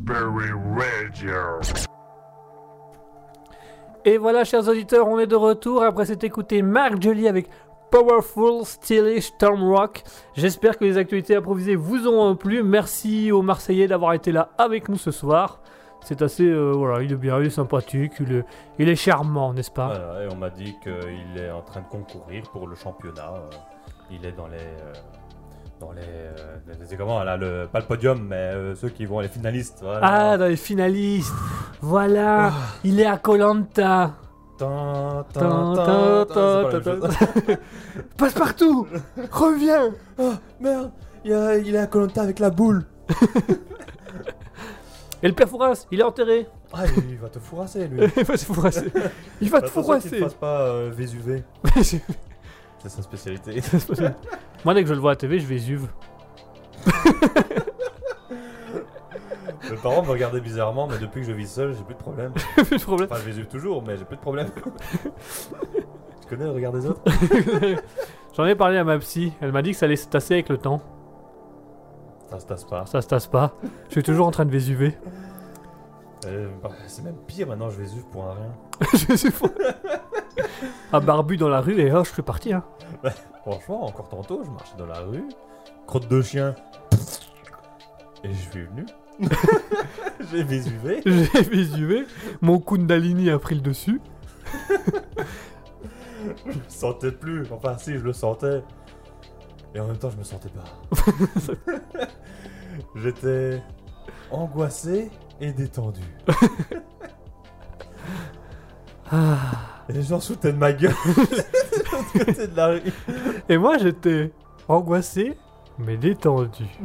Raspberry Radio. Et voilà, chers auditeurs, on est de retour après s'être écouté Marc Joly avec Powerful Stylish Storm Rock. J'espère que les actualités improvisées vous ont plu. Merci aux Marseillais d'avoir été là avec nous ce soir. C'est assez, euh, voilà, il est bien, il est sympathique, il est, il est charmant, n'est-ce pas? Voilà, et on m'a dit qu'il est en train de concourir pour le championnat. euh, il est dans les. euh, dans les. euh, c'est comment là le, Pas le podium, mais euh, ceux qui vont, les finalistes. Voilà. Ah, dans les finalistes. Voilà, il est à Colanta. Passe partout. Reviens. Oh merde, il, a- il est à Colanta avec la boule. [LAUGHS] Et le père Fouras, il est enterré. Ah, il va te fourrasser, lui. [LAUGHS] Il va te fourrasser. Il va te Attention qu'il fourrasser. fasse pas euh, Vésuvé. [LAUGHS] C'est sa spécialité. [LAUGHS] Moi, dès que je le vois à TV, je vais zuve. Mes parents me regardaient bizarrement, mais depuis que je vis seul, j'ai plus de problème. [LAUGHS] Plus de problème. Enfin, je Vésuve toujours, mais j'ai plus de problème. [LAUGHS] tu connais le regard des autres? J'en ai parlé à ma psy. Elle m'a dit que ça allait se tasser avec le temps. Ça se tasse pas. Ça se tasse pas. Je suis toujours en train de vésuver. Euh, bah, c'est même pire maintenant, je Vésuve pour un rien. je suis fou. [LAUGHS] Un barbu dans la rue et oh, je suis parti. Hein. Franchement, encore tantôt, je marchais dans la rue, crotte de chien, et je suis venu. [LAUGHS] j'ai Vésuvé. J'ai vésuvé. Mon Kundalini a pris le dessus. Je le sentais plus. Enfin, si, je le sentais. Et en même temps, je me sentais pas. [LAUGHS] J'étais angoissé et détendu. Ah. Et les gens se foutaient de ma gueule de [LAUGHS] l'autre côté de la rue. Et moi, j'étais angoissé, mais détendu. [LAUGHS]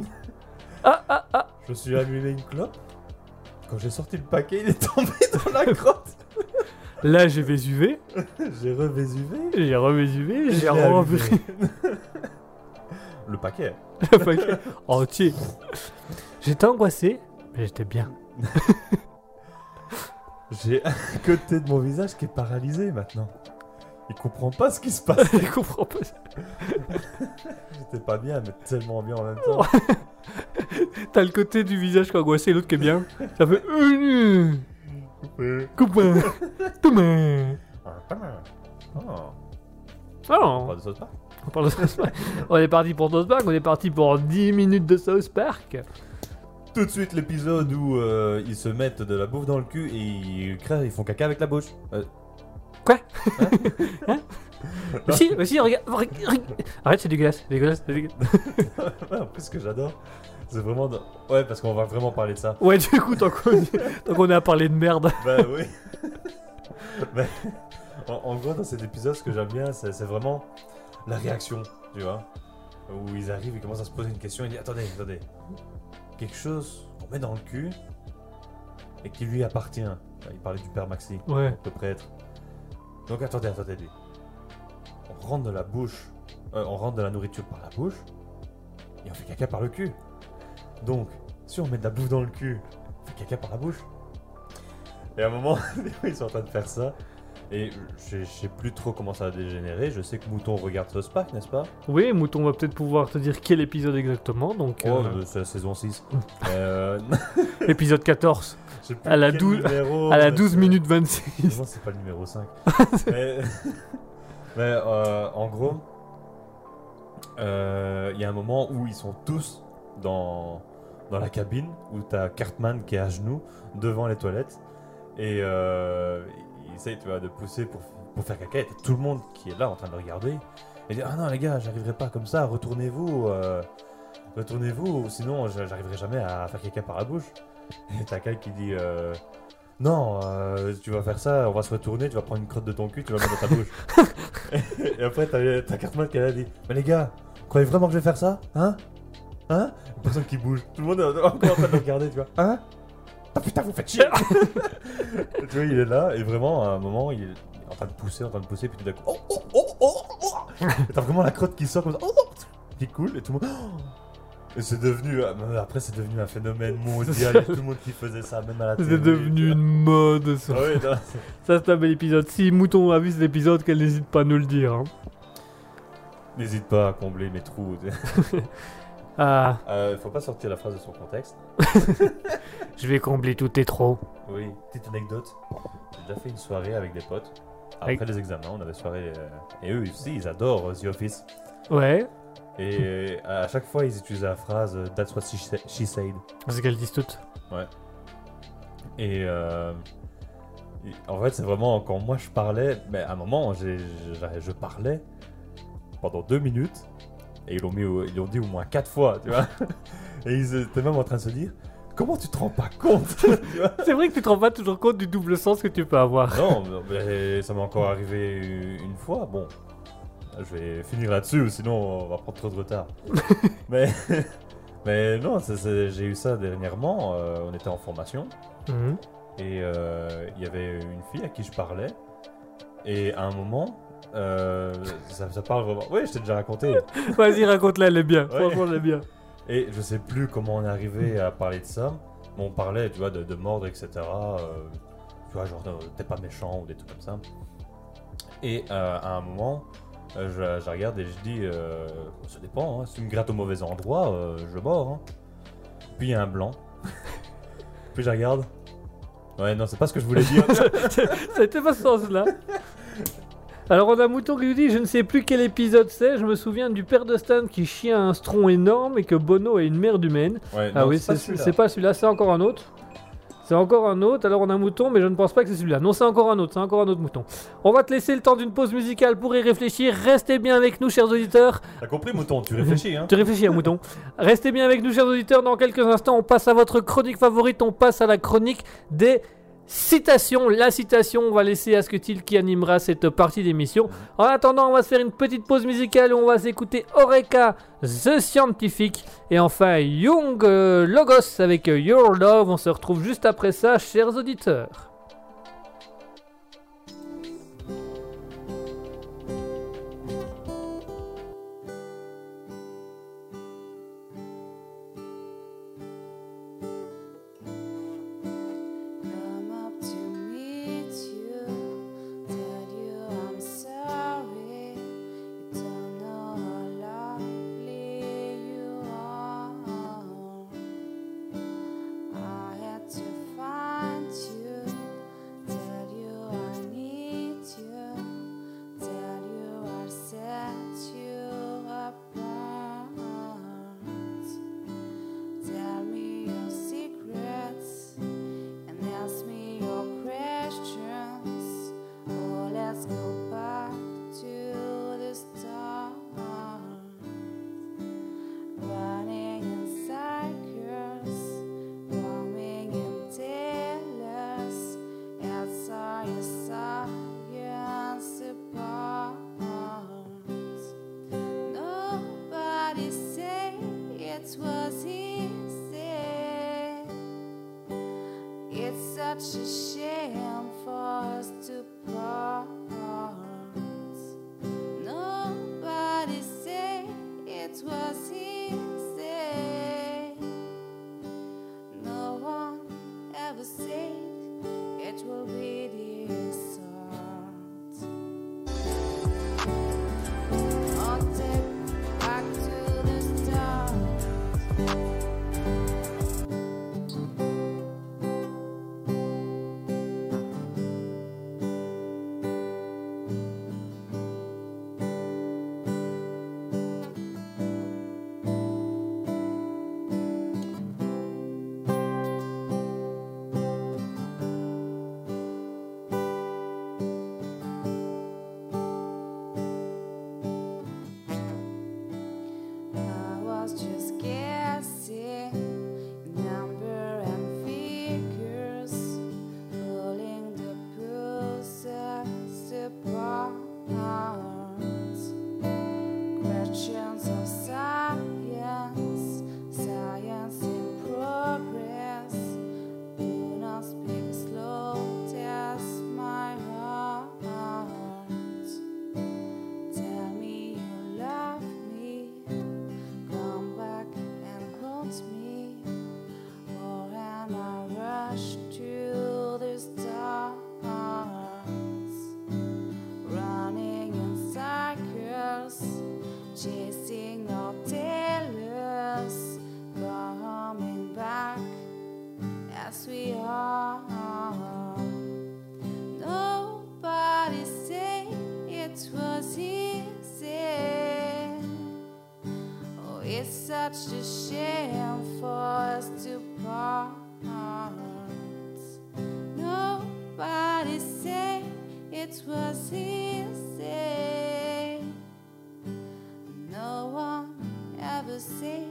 Ah, ah, ah. Je me suis allumé une clope. Quand j'ai sorti le paquet, il est tombé [LAUGHS] dans la grotte. Là, j'ai vésuvé. J'ai revésuvé. J'ai revésuvé. J'ai allumé. Le paquet. le paquet entier. J'étais angoissé, mais j'étais bien. J'ai [LAUGHS] un côté de mon visage qui est paralysé maintenant. Il comprend pas ce qui se passe. [LAUGHS] Je comprends pas. [LAUGHS] J'étais pas bien, mais tellement bien en même temps. T'as le côté du visage qui est angoissé et l'autre qui est bien. Ça fait. euh, Copain. Demain. Oh. Ah On non, parle de South Park on parle de South Park. On est parti pour South Park, on est parti pour 10 minutes de South Park. Tout de suite l'épisode où euh, ils se mettent de la bouffe dans le cul et ils, créent- ils font caca avec la bouche. Euh, Quoi Hein Hein [LAUGHS] Mais si, mais si, regarde. Arrête, c'est dégueulasse, c'est dégueulasse, dégueulasse. [LAUGHS] En plus, ce que j'adore, c'est vraiment. Ouais, parce qu'on va vraiment parler de ça. Ouais, du coup, tant qu'on est à parler de merde. [LAUGHS] Bah oui. Mais en, en gros, dans cet épisode, ce que j'aime bien, c'est c'est vraiment la réaction, tu vois. Où ils arrivent, ils commencent à se poser une question, ils disent Attendez, attendez. Quelque chose qu'on met dans le cul et qui lui appartient. Il parlait du père Maxi, Ouais. le prêtre. Donc attendez, attendez. On rentre de la bouche, euh, on rentre de la nourriture par la bouche et on fait caca par le cul. Donc, si on met de la bouffe dans le cul, on fait caca par la bouche. Et à un moment, [LAUGHS] ils sont en train de faire ça. Et je sais plus trop comment ça a dégénéré. Je sais que Mouton regarde South Park, n'est-ce pas? Oui, Mouton va peut-être pouvoir te dire quel épisode exactement. Donc, Oh, euh, [LAUGHS] euh, c'est la saison 6. euh, épisode 14, je sais plus À la quel dou- numéro, à la mais 12 c'est- minutes 26. Non, c'est pas le numéro 5. [LAUGHS] mais [LAUGHS] mais, euh, en gros, il y a un moment où ils sont tous dans, dans la cabine, où t'as Cartman qui est à genoux devant les toilettes. Et euh, essaye tu vois, de pousser pour, pour faire caca. Et t'as tout le monde qui est là en train de regarder. Et dit Ah non, les gars, j'arriverai pas comme ça, retournez-vous. euh, retournez-vous, sinon j'a- j'arriverai jamais à faire caca par la bouche. Et t'as quelqu'un qui dit euh, Non, euh, tu vas faire ça, on va se retourner, tu vas prendre une crotte de ton cul, tu vas mettre dans ta bouche. [LAUGHS] et, après, t'as t'as Cartman qui a dit Mais les gars, vous croyez vraiment que je vais faire ça Hein? Hein? Personne qui bouge. Tout le monde est encore en train de regarder, tu vois. Hein? Ah putain, vous faites chier Et [LAUGHS] Tu vois, il est là, et vraiment, à un moment, il est en train de pousser, en train de pousser, puis tout d'un coup, oh, oh, oh, oh, oh [LAUGHS] Et t'as vraiment la crotte qui sort comme ça, oh, oh, qui coule, et tout le monde. oh. Et c'est devenu, euh, après, c'est devenu un phénomène mondial, a tout le monde qui faisait ça, même à la télé. C'est devenu une mode. Ça, Ah oui, non, [LAUGHS] Ça, c'est un bel épisode. Si Mouton a vu cet épisode, qu'elle n'hésite pas à nous le dire. hein. N'hésite pas à combler mes trous. Ah, Euh, faut pas sortir la phrase de son contexte. [LAUGHS] je vais combler tous tes trous. Oui, petite anecdote. J'ai déjà fait une soirée avec des potes. Après Avec- les examens, on avait soirée. euh, et eux aussi, ils adorent euh, The Office. Ouais, Et euh, à chaque fois, ils utilisaient la phrase euh, That's what she, sa- she said. c'est qu'elles disent toutes. Et euh, et en fait, c'est vraiment quand moi je parlais, mais à un moment, j'ai- j'ai- je parlais pendant deux minutes. Et ils l'ont mis, au- ils l'ont dit au moins quatre fois, tu vois. [LAUGHS] Et ils étaient même en train de se dire Comment tu te rends pas compte [LAUGHS] tu vois? C'est vrai que tu te rends pas toujours compte du double sens que tu peux avoir. Non, mais ça m'est encore arrivé une fois. Bon, je vais finir là-dessus, sinon on va prendre trop de retard. [LAUGHS] mais, mais non, c'est- c'est- j'ai eu ça dernièrement. euh, on était en formation Mhm. Et euh, il y avait une fille à qui je parlais. Et à un moment, euh, ça, ça parle vraiment. Oui, je t'ai déjà raconté. [LAUGHS] Vas-y, raconte-la, elle est bien. Ouais. Franchement, elle est bien. Et je sais plus comment on est arrivé à parler de ça. Mais on parlait, tu vois, de, de mordre, etc. euh, tu vois, genre, de- t'es pas méchant ou des trucs comme ça. Et euh, à un moment, euh, je, je regarde et je dis, euh, ça dépend, hein, si tu me grattes au mauvais endroit, euh, je mords. hein. Puis il y a un blanc. [LAUGHS] Puis je regarde. Ouais, non, c'est pas ce que je voulais dire. [LAUGHS] C'était pas ce sens-là. Alors on a Mouton qui nous dit Je ne sais plus quel épisode c'est, je me souviens du père de Stan qui chie un stron énorme et que Bono est une merde humaine. Ouais, ah non, oui, c'est pas celui-là. c'est encore un autre. C'est encore un autre, alors on a Mouton, mais je ne pense pas que c'est celui-là. Non, c'est encore un autre, c'est encore un autre Mouton. On va te laisser le temps d'une pause musicale pour y réfléchir. Restez bien avec nous, chers auditeurs. T'as compris, mouton, tu réfléchis, hein [LAUGHS] Tu réfléchis, un mouton. Restez bien avec nous, chers auditeurs. Dans quelques instants, on passe à votre chronique favorite. On passe à la chronique des citations. La citation, on va laisser Asketil qui animera cette partie d'émission. En attendant, on va se faire une petite pause musicale où on va s'écouter Oreka, The Scientific. Et enfin, Young euh, Logos avec Your Love. On se retrouve juste après ça, chers auditeurs. Oh, it's such a shame for us to part. Nobody say it was easy. No one ever said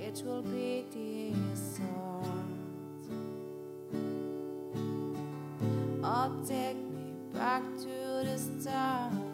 it will be this hard. Oh, take me back to the start.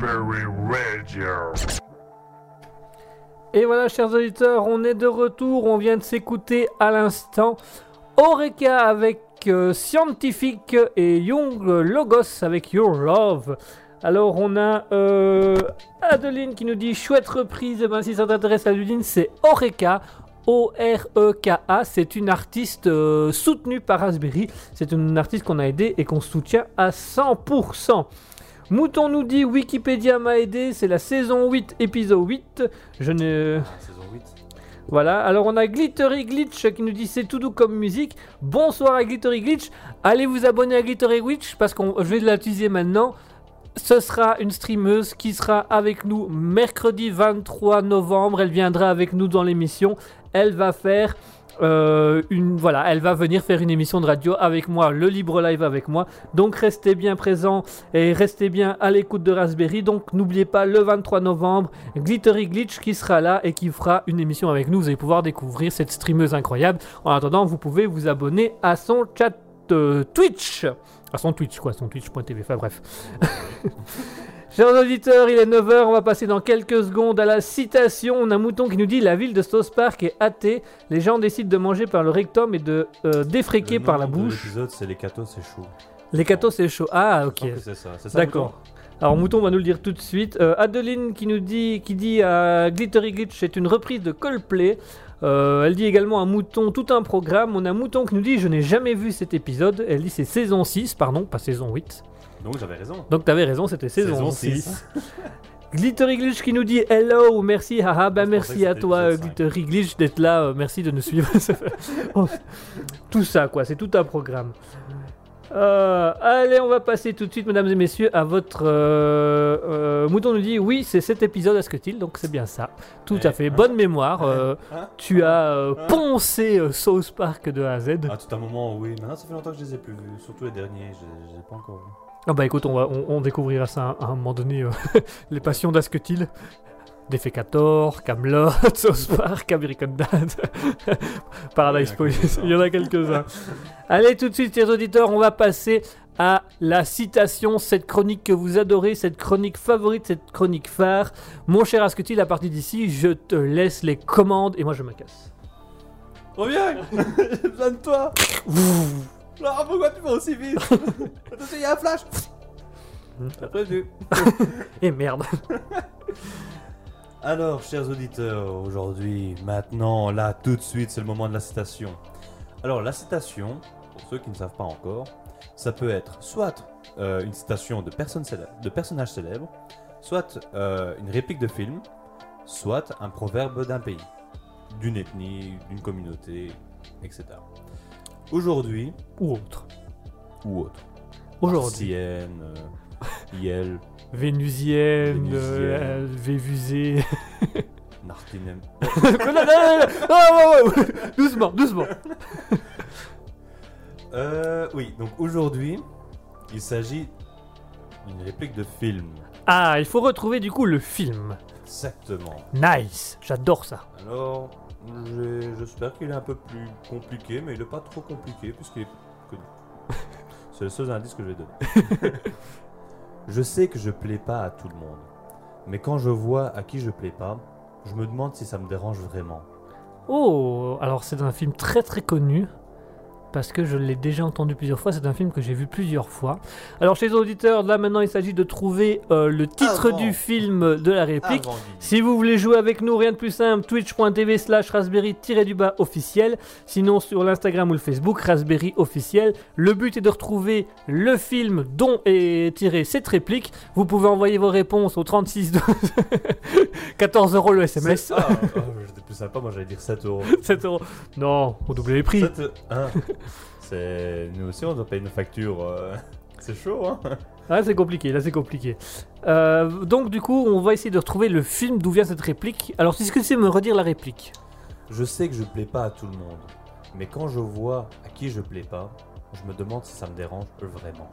Raspberry. Et voilà, chers auditeurs, on est de retour. On vient de s'écouter à l'instant Oreca avec euh, Scientific et Young Logos avec Your Love. Alors, on a euh, Adeline qui nous dit chouette reprise. Eh ben, si ça t'intéresse, Adeline, c'est Oreca. O-R-E-K-A, c'est une artiste euh, soutenue par Raspberry. C'est une artiste qu'on a aidée et qu'on soutient à 100%. Mouton nous dit Wikipédia m'a aidé, c'est la saison 8, épisode 8. Je ne. Ah, saison 8. Voilà, alors on a Glittery Glitch qui nous dit c'est tout doux comme musique. Bonsoir à Glittery Glitch. Allez vous abonner à Glittery Glitch parce que je vais l'utiliser maintenant. Ce sera une streameuse qui sera avec nous mercredi 23 novembre. Elle viendra avec nous dans l'émission. Elle va faire euh, voilà, elle va venir faire une émission de radio avec moi, le libre live avec moi. Donc restez bien présents et restez bien à l'écoute de Raspberry. Donc n'oubliez pas le 23 novembre, Glittery Glitch qui sera là et qui fera une émission avec nous. Vous allez pouvoir découvrir cette streameuse incroyable. En attendant, vous pouvez vous abonner à son chat euh, Twitch. À son Twitch, quoi, son Twitch.tv. Enfin bref. [LAUGHS] Chers auditeurs, il est 9h, on va passer dans quelques secondes à la citation. On a Mouton qui nous dit La ville de South Park est athée. Les gens décident de manger par le rectum et de euh, défréquer par la bouche. L'épisode, c'est les cathos, c'est chaud. Les cathos, c'est chaud. Ah, ok. c'est ça. C'est ça, D'accord. Alors Mouton va nous le dire tout de suite. Euh, Adeline qui nous dit, qui dit à Glittery Glitch, c'est une reprise de Coldplay. Euh, elle dit également à Mouton tout un programme. On a Mouton qui nous dit, je n'ai jamais vu cet épisode. Elle dit c'est saison 6, pardon, pas saison 8. Donc j'avais raison. Donc t'avais raison, c'était saison, Saison 6. six. [LAUGHS] Glittery Glitch qui nous dit hello, merci, haha, bah merci à toi Glittery Glitch d'être là, euh, merci de nous suivre. [LAUGHS] Oh, tout ça quoi, c'est tout un programme. Euh, allez, on va passer tout de suite, mesdames et messieurs, à votre. euh, euh, Mouton nous dit oui, c'est cet épisode à ce que il donc c'est bien ça. Tout Eh, à fait, hein bonne mémoire. euh, Hein tu as Hein poncé South Park de A à Z. À tout un moment, oui. Maintenant, ça fait longtemps que je les ai plus vus. Surtout les derniers, je je les ai pas encore vus. Ah bah écoute, on, va, on, on découvrira ça à un moment donné. euh, [LAUGHS] les passions d'Asketil. Defecator, Camelot, [LAUGHS] South Park, American Dad, [LAUGHS] Paradise Il y en a Police, il y en a quelques-uns. Allez tout de suite, chers auditeurs, on va passer à la citation, cette chronique que vous adorez, cette chronique favorite, cette chronique phare. Mon cher Asketil, à partir d'ici, je te laisse les commandes et moi je me casse. Reviens J'ai besoin de toi Alors, pourquoi tu vas aussi vite [LAUGHS] Attention, il y a un flash T'as prévu Et merde. [LAUGHS] Alors, chers auditeurs, aujourd'hui, maintenant, là, tout de suite, c'est le moment de la citation. Alors, la citation, pour ceux qui ne savent pas encore, ça peut être soit euh, une citation de, personnes célèbres, de personnages célèbres, soit euh, une réplique de film, soit un proverbe d'un pays, d'une ethnie, d'une communauté, etc. Aujourd'hui, Ou autre. ou autre. Aujourd'hui. Martienne, euh, Yel, Vénusienne, [LAUGHS] Vénusienne. euh, Vévusée. Nartinem. [LAUGHS] [LAUGHS] Non, non, non, non, doucement, doucement. Euh, oui, donc aujourd'hui, il s'agit d'une réplique de film. Ah, il faut retrouver du coup le film. Exactement. Nice, j'adore ça. Alors, j'espère qu'il est un peu plus compliqué, mais il n'est pas trop compliqué puisqu'il est connu. [LAUGHS] C'est le seul indice que je vais donner. [LAUGHS] je sais que je plais pas à tout le monde, mais quand je vois à qui je plais pas, je me demande si ça me dérange vraiment. Oh, alors c'est un film très très connu. Parce que je l'ai déjà entendu plusieurs fois, c'est un film que j'ai vu plusieurs fois. Alors chez les auditeurs, là maintenant il s'agit de trouver euh, le titre Avant. du film de la réplique. Avant. Si vous voulez jouer avec nous, rien de plus simple, twitch.tv slash raspberry-du-bas officiel. Sinon sur l'Instagram ou le Facebook, raspberry officiel. Le but est de retrouver le film dont est tirée cette réplique. Vous pouvez envoyer vos réponses au 36 12 14 euros le SMS. C'est- Ah, ah, j'étais plus sympa, moi j'allais dire 7 euros. [LAUGHS] 7 euros. Non, on double les prix. 7, hein. C'est nous aussi on doit payer nos factures. euh, [LAUGHS] C'est chaud hein. Ah, c'est compliqué, là c'est compliqué. Euh, donc du coup, on va essayer de retrouver le film d'où vient cette réplique. Alors, est-ce que tu sais me redire la réplique Je sais que je plais pas à tout le monde, mais quand je vois à qui je plais pas, je me demande si ça me dérange vraiment.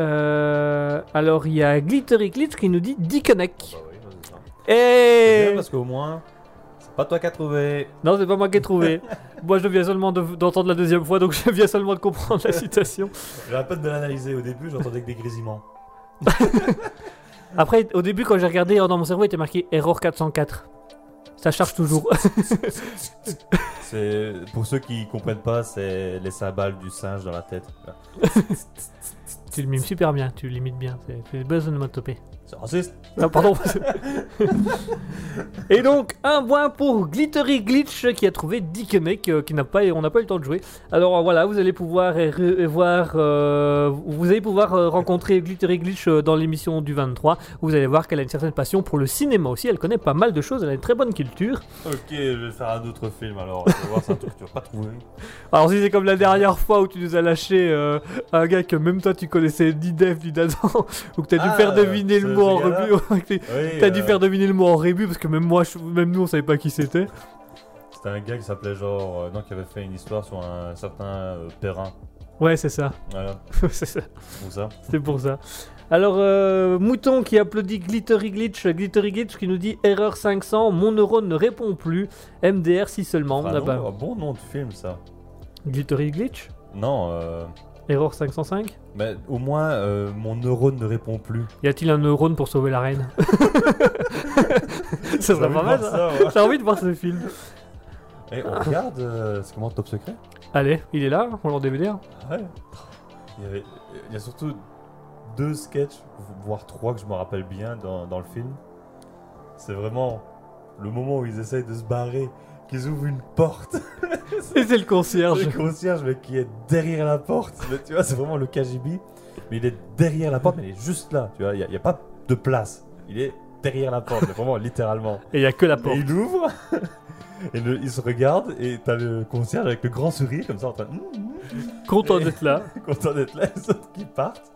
Euh, Alors, il y a Glittery Glitch qui nous dit Dickeneck. Bah oui, c'est ça. C'est bien Et parce qu'au moins, c'est pas toi qui as trouvé. Non, c'est pas moi qui ai trouvé. [LAUGHS] moi, je viens seulement de- d'entendre la deuxième fois, donc [LAUGHS] je viens seulement de comprendre la [LAUGHS] citation. J'ai la peine de l'analyser au début, j'entendais que des grésillements. Après, au début, quand j'ai regardé, dans mon cerveau, il était marqué Error 404. Ça charge toujours. C'est pour ceux qui comprennent pas, c'est les cymbales du singe dans la tête. tu le mimes super bien, tu l'imites bien. C'est c'est buzz onomatopée. C'est raciste. Ah, pardon. [LAUGHS] et donc, un point pour Glittery Glitch qui a trouvé Dickeneck, euh, qui n'a pas, on n'a pas eu le temps de jouer. Alors euh, voilà, vous allez pouvoir euh, voir, euh, vous allez pouvoir rencontrer Glittery Glitch euh, dans l'émission du 23. Vous allez voir qu'elle a une certaine passion pour le cinéma aussi. Elle connaît pas mal de choses. Elle a une très bonne culture. Ok, je vais faire un autre film alors. Tu vas voir, que tu vas pas trouver. [LAUGHS] Alors si c'est comme la dernière fois où tu nous as lâché euh, un gars que même toi tu connaissais ni Dev ni Nathan, [LAUGHS] ou que t'as dû Ah, faire deviner le mot en [LAUGHS] rébut. Oui, T'as dû euh, faire deviner le mot en rébut parce que même moi, je- même nous on savait pas qui c'était. C'était un gars qui s'appelait genre. euh, non, qui avait fait une histoire sur un certain euh, Perrin. Ouais, c'est ça. Voilà, [LAUGHS] c'est ça. ou ça. C'était pour ça. Alors, euh, Mouton qui applaudit Glittery Glitch, Glittery Glitch qui nous dit Erreur 500, mon neurone ne répond plus, MDR si seulement. Ah Ah non, un bon nom de film ça. Glittery Glitch? Non, euh, Erreur 505 mais au moins euh, mon neurone ne répond plus. Y a-t-il un neurone pour sauver la reine [LAUGHS] Ça serait pas mal ça. ouais. J'ai envie de voir ce film. Et on regarde, euh, c'est comment Top Secret? Allez, il est là, on l'a en DVD. hein. Ouais. Il y, avait- il y a surtout deux sketchs, voire trois que je me rappelle bien dans, dans le film. C'est vraiment le moment où ils essayent de se barrer, qu'ils ouvrent une porte. [LAUGHS] Et c'est le concierge. Le concierge, mais qui est derrière la porte. Mais tu vois, c'est vraiment le KGB. Mais il est derrière la porte, mais il est juste là. Tu vois, il n'y a, pas de place. Il est derrière la porte, mais vraiment [LAUGHS] littéralement. Et il y a que la Et porte. il ouvre, [LAUGHS] et le- il se regarde, et t'as le concierge avec le grand sourire, comme ça, en train de. Content Et- d'être là. content d'être là, les autres qui partent.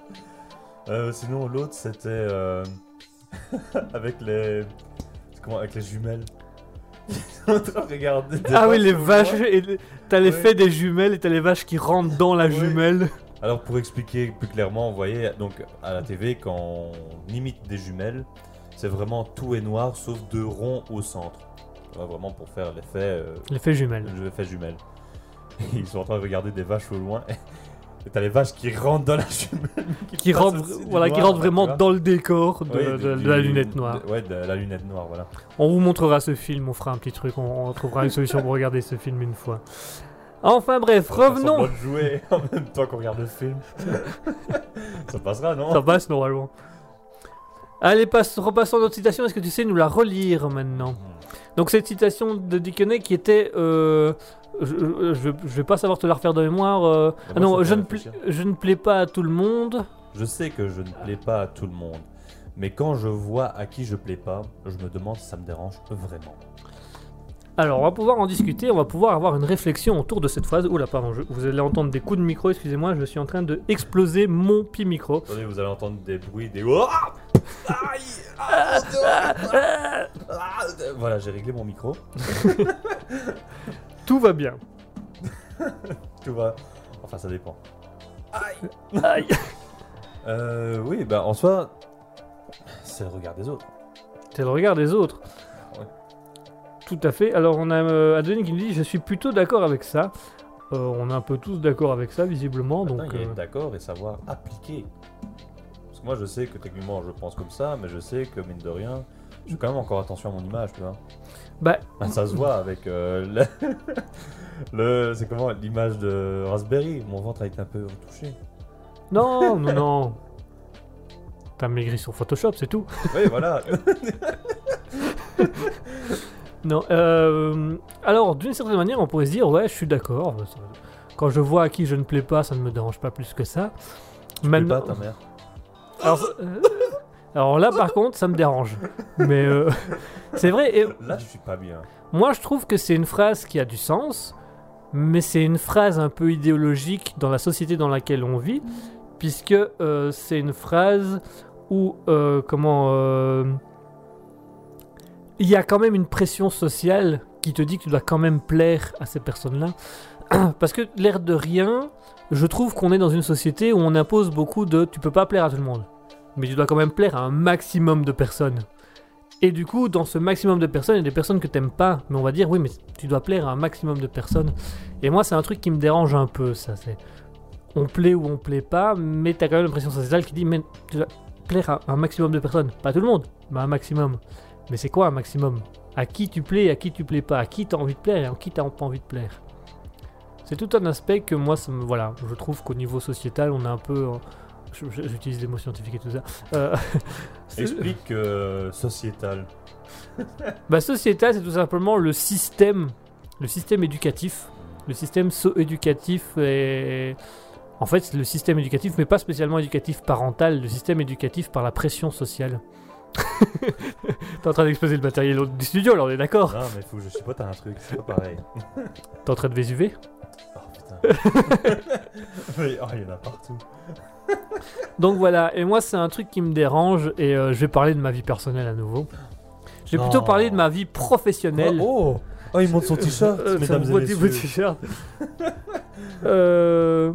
Euh, sinon, l'autre, c'était euh, avec les. Comment Avec les jumelles. Ils [LAUGHS] sont en train de regarder. des Ah oui, les vaches. et les- T'as l'effet des jumelles et t'as les vaches qui rentrent dans la jumelle. Alors, pour expliquer plus clairement, vous voyez, donc à la TV, quand on imite des jumelles, c'est vraiment tout est noir sauf deux ronds au centre. Vraiment pour faire l'effet. euh, L'effet jumelle. [LAUGHS] Ils sont en train de regarder des vaches au loin. Et t'as les vaches qui rentrent dans la jumelle. [LAUGHS] Qui passent rentrent, voilà, qui rentrent vraiment dans le décor de, la lunette noire. ouais, de la lunette noire, voilà. On vous montrera ce film, on fera un petit truc, on, on trouvera une solution pour regarder ce film une fois. Enfin bref, On revenons. de jouer [LAUGHS] en même temps qu'on regarde le film. [LAUGHS] Ça passera, non Ça passe normalement. Allez, passe, repassons notre citation. Est-ce que tu sais nous la relire maintenant? Donc cette citation de Dickenet qui était... euh, je, je, je vais- pas savoir te la refaire de mémoire. euh, Ah, ah non, je ne, je plais pas à tout le monde. Je sais que je ne plais pas à tout le monde. Mais quand je vois à qui je plais pas, je me demande si ça me dérange vraiment. Alors, on va pouvoir en discuter, on va pouvoir avoir une réflexion autour de cette phrase. Oula, pardon, je- vous allez entendre des coups de micro, excusez-moi, je suis en train de exploser mon pi micro. Attendez, vous allez entendre des bruits, des. Oh Aïe Ah, Ah, Voilà, j'ai réglé mon micro. [LAUGHS] Tout va bien. [LAUGHS] Tout va. Enfin, ça dépend. Aïe. Euh, oui, bah en soi, c'est le regard des autres. C'est le regard des autres. Ouais. Tout à fait. Alors, on a euh, Adeline qui nous dit Je suis plutôt d'accord avec ça. Euh, on est un peu tous d'accord avec ça, visiblement. Maintenant, Donc, euh, être d'accord et savoir appliquer. Parce que moi, je sais que techniquement, je pense comme ça, mais je sais que mine de rien, je fais quand même encore attention à mon image, tu vois. Bah- Bah, ça se voit avec euh, le, [LAUGHS] le- c'est comment l'image de Raspberry. Mon ventre a été un peu retouché. non, non, non. T'as maigri sur Photoshop, c'est tout. Oui, voilà. [LAUGHS] Non. euh, alors, d'une certaine manière, on pourrait se dire Ouais, je suis d'accord. Quand je vois à qui je ne plais pas, ça ne me dérange pas plus que ça. Tu pas ta mère. Alors, euh, alors là, par contre, ça me dérange. Mais euh, [LAUGHS] c'est vrai. Et Là, je suis pas bien. moi, je trouve que c'est une phrase qui a du sens, mais c'est une phrase un peu idéologique dans la société dans laquelle on vit, puisque euh, c'est une phrase où, euh, comment, il y a quand même une pression sociale qui te dit que tu dois quand même plaire à ces personnes-là. [CLEARS THROAT] Parce que l'air de rien, je trouve qu'on est dans une société où on impose beaucoup de tu peux pas plaire à tout le monde, mais tu dois quand même plaire à un maximum de personnes. Et du coup, dans ce maximum de personnes, il y a des personnes que t'aimes pas, mais on va dire oui, mais tu dois plaire à un maximum de personnes. Et moi, c'est un truc qui me dérange un peu, ça. C'est on plaît ou on plaît pas, mais t'as quand même l'impression sociale qui dit mais tu dois plaire à un maximum de personnes. Pas tout le monde, mais un maximum. Mais c'est quoi un maximum? À qui tu plais, à qui tu plais pas À qui t'as envie de plaire et à qui t'as pas envie de plaire C'est tout un aspect que moi, voilà, je trouve qu'au niveau sociétal, on est un peu... J'utilise des mots scientifiques et tout ça. Euh, [LAUGHS] Explique euh, sociétal. [LAUGHS] bah, sociétal, c'est tout simplement le système, le système éducatif. Le système so-éducatif est... En fait, c'est le système éducatif, mais pas spécialement éducatif parental, le système éducatif par la pression sociale. T'es en train d'exploser le matériel du studio, là, on est d'accord Non, mais faut que je à un truc, c'est pas pareil. T'es en train de Vésuver Oh putain. [LAUGHS] Mais, oh, il y en a partout. Donc voilà, et moi, c'est un truc qui me dérange, et euh, je vais parler de ma vie personnelle à nouveau. Je vais plutôt parler de ma vie professionnelle. Oh, oh, il monte son t-shirt, mesdames et messieurs. t-shirt. euh,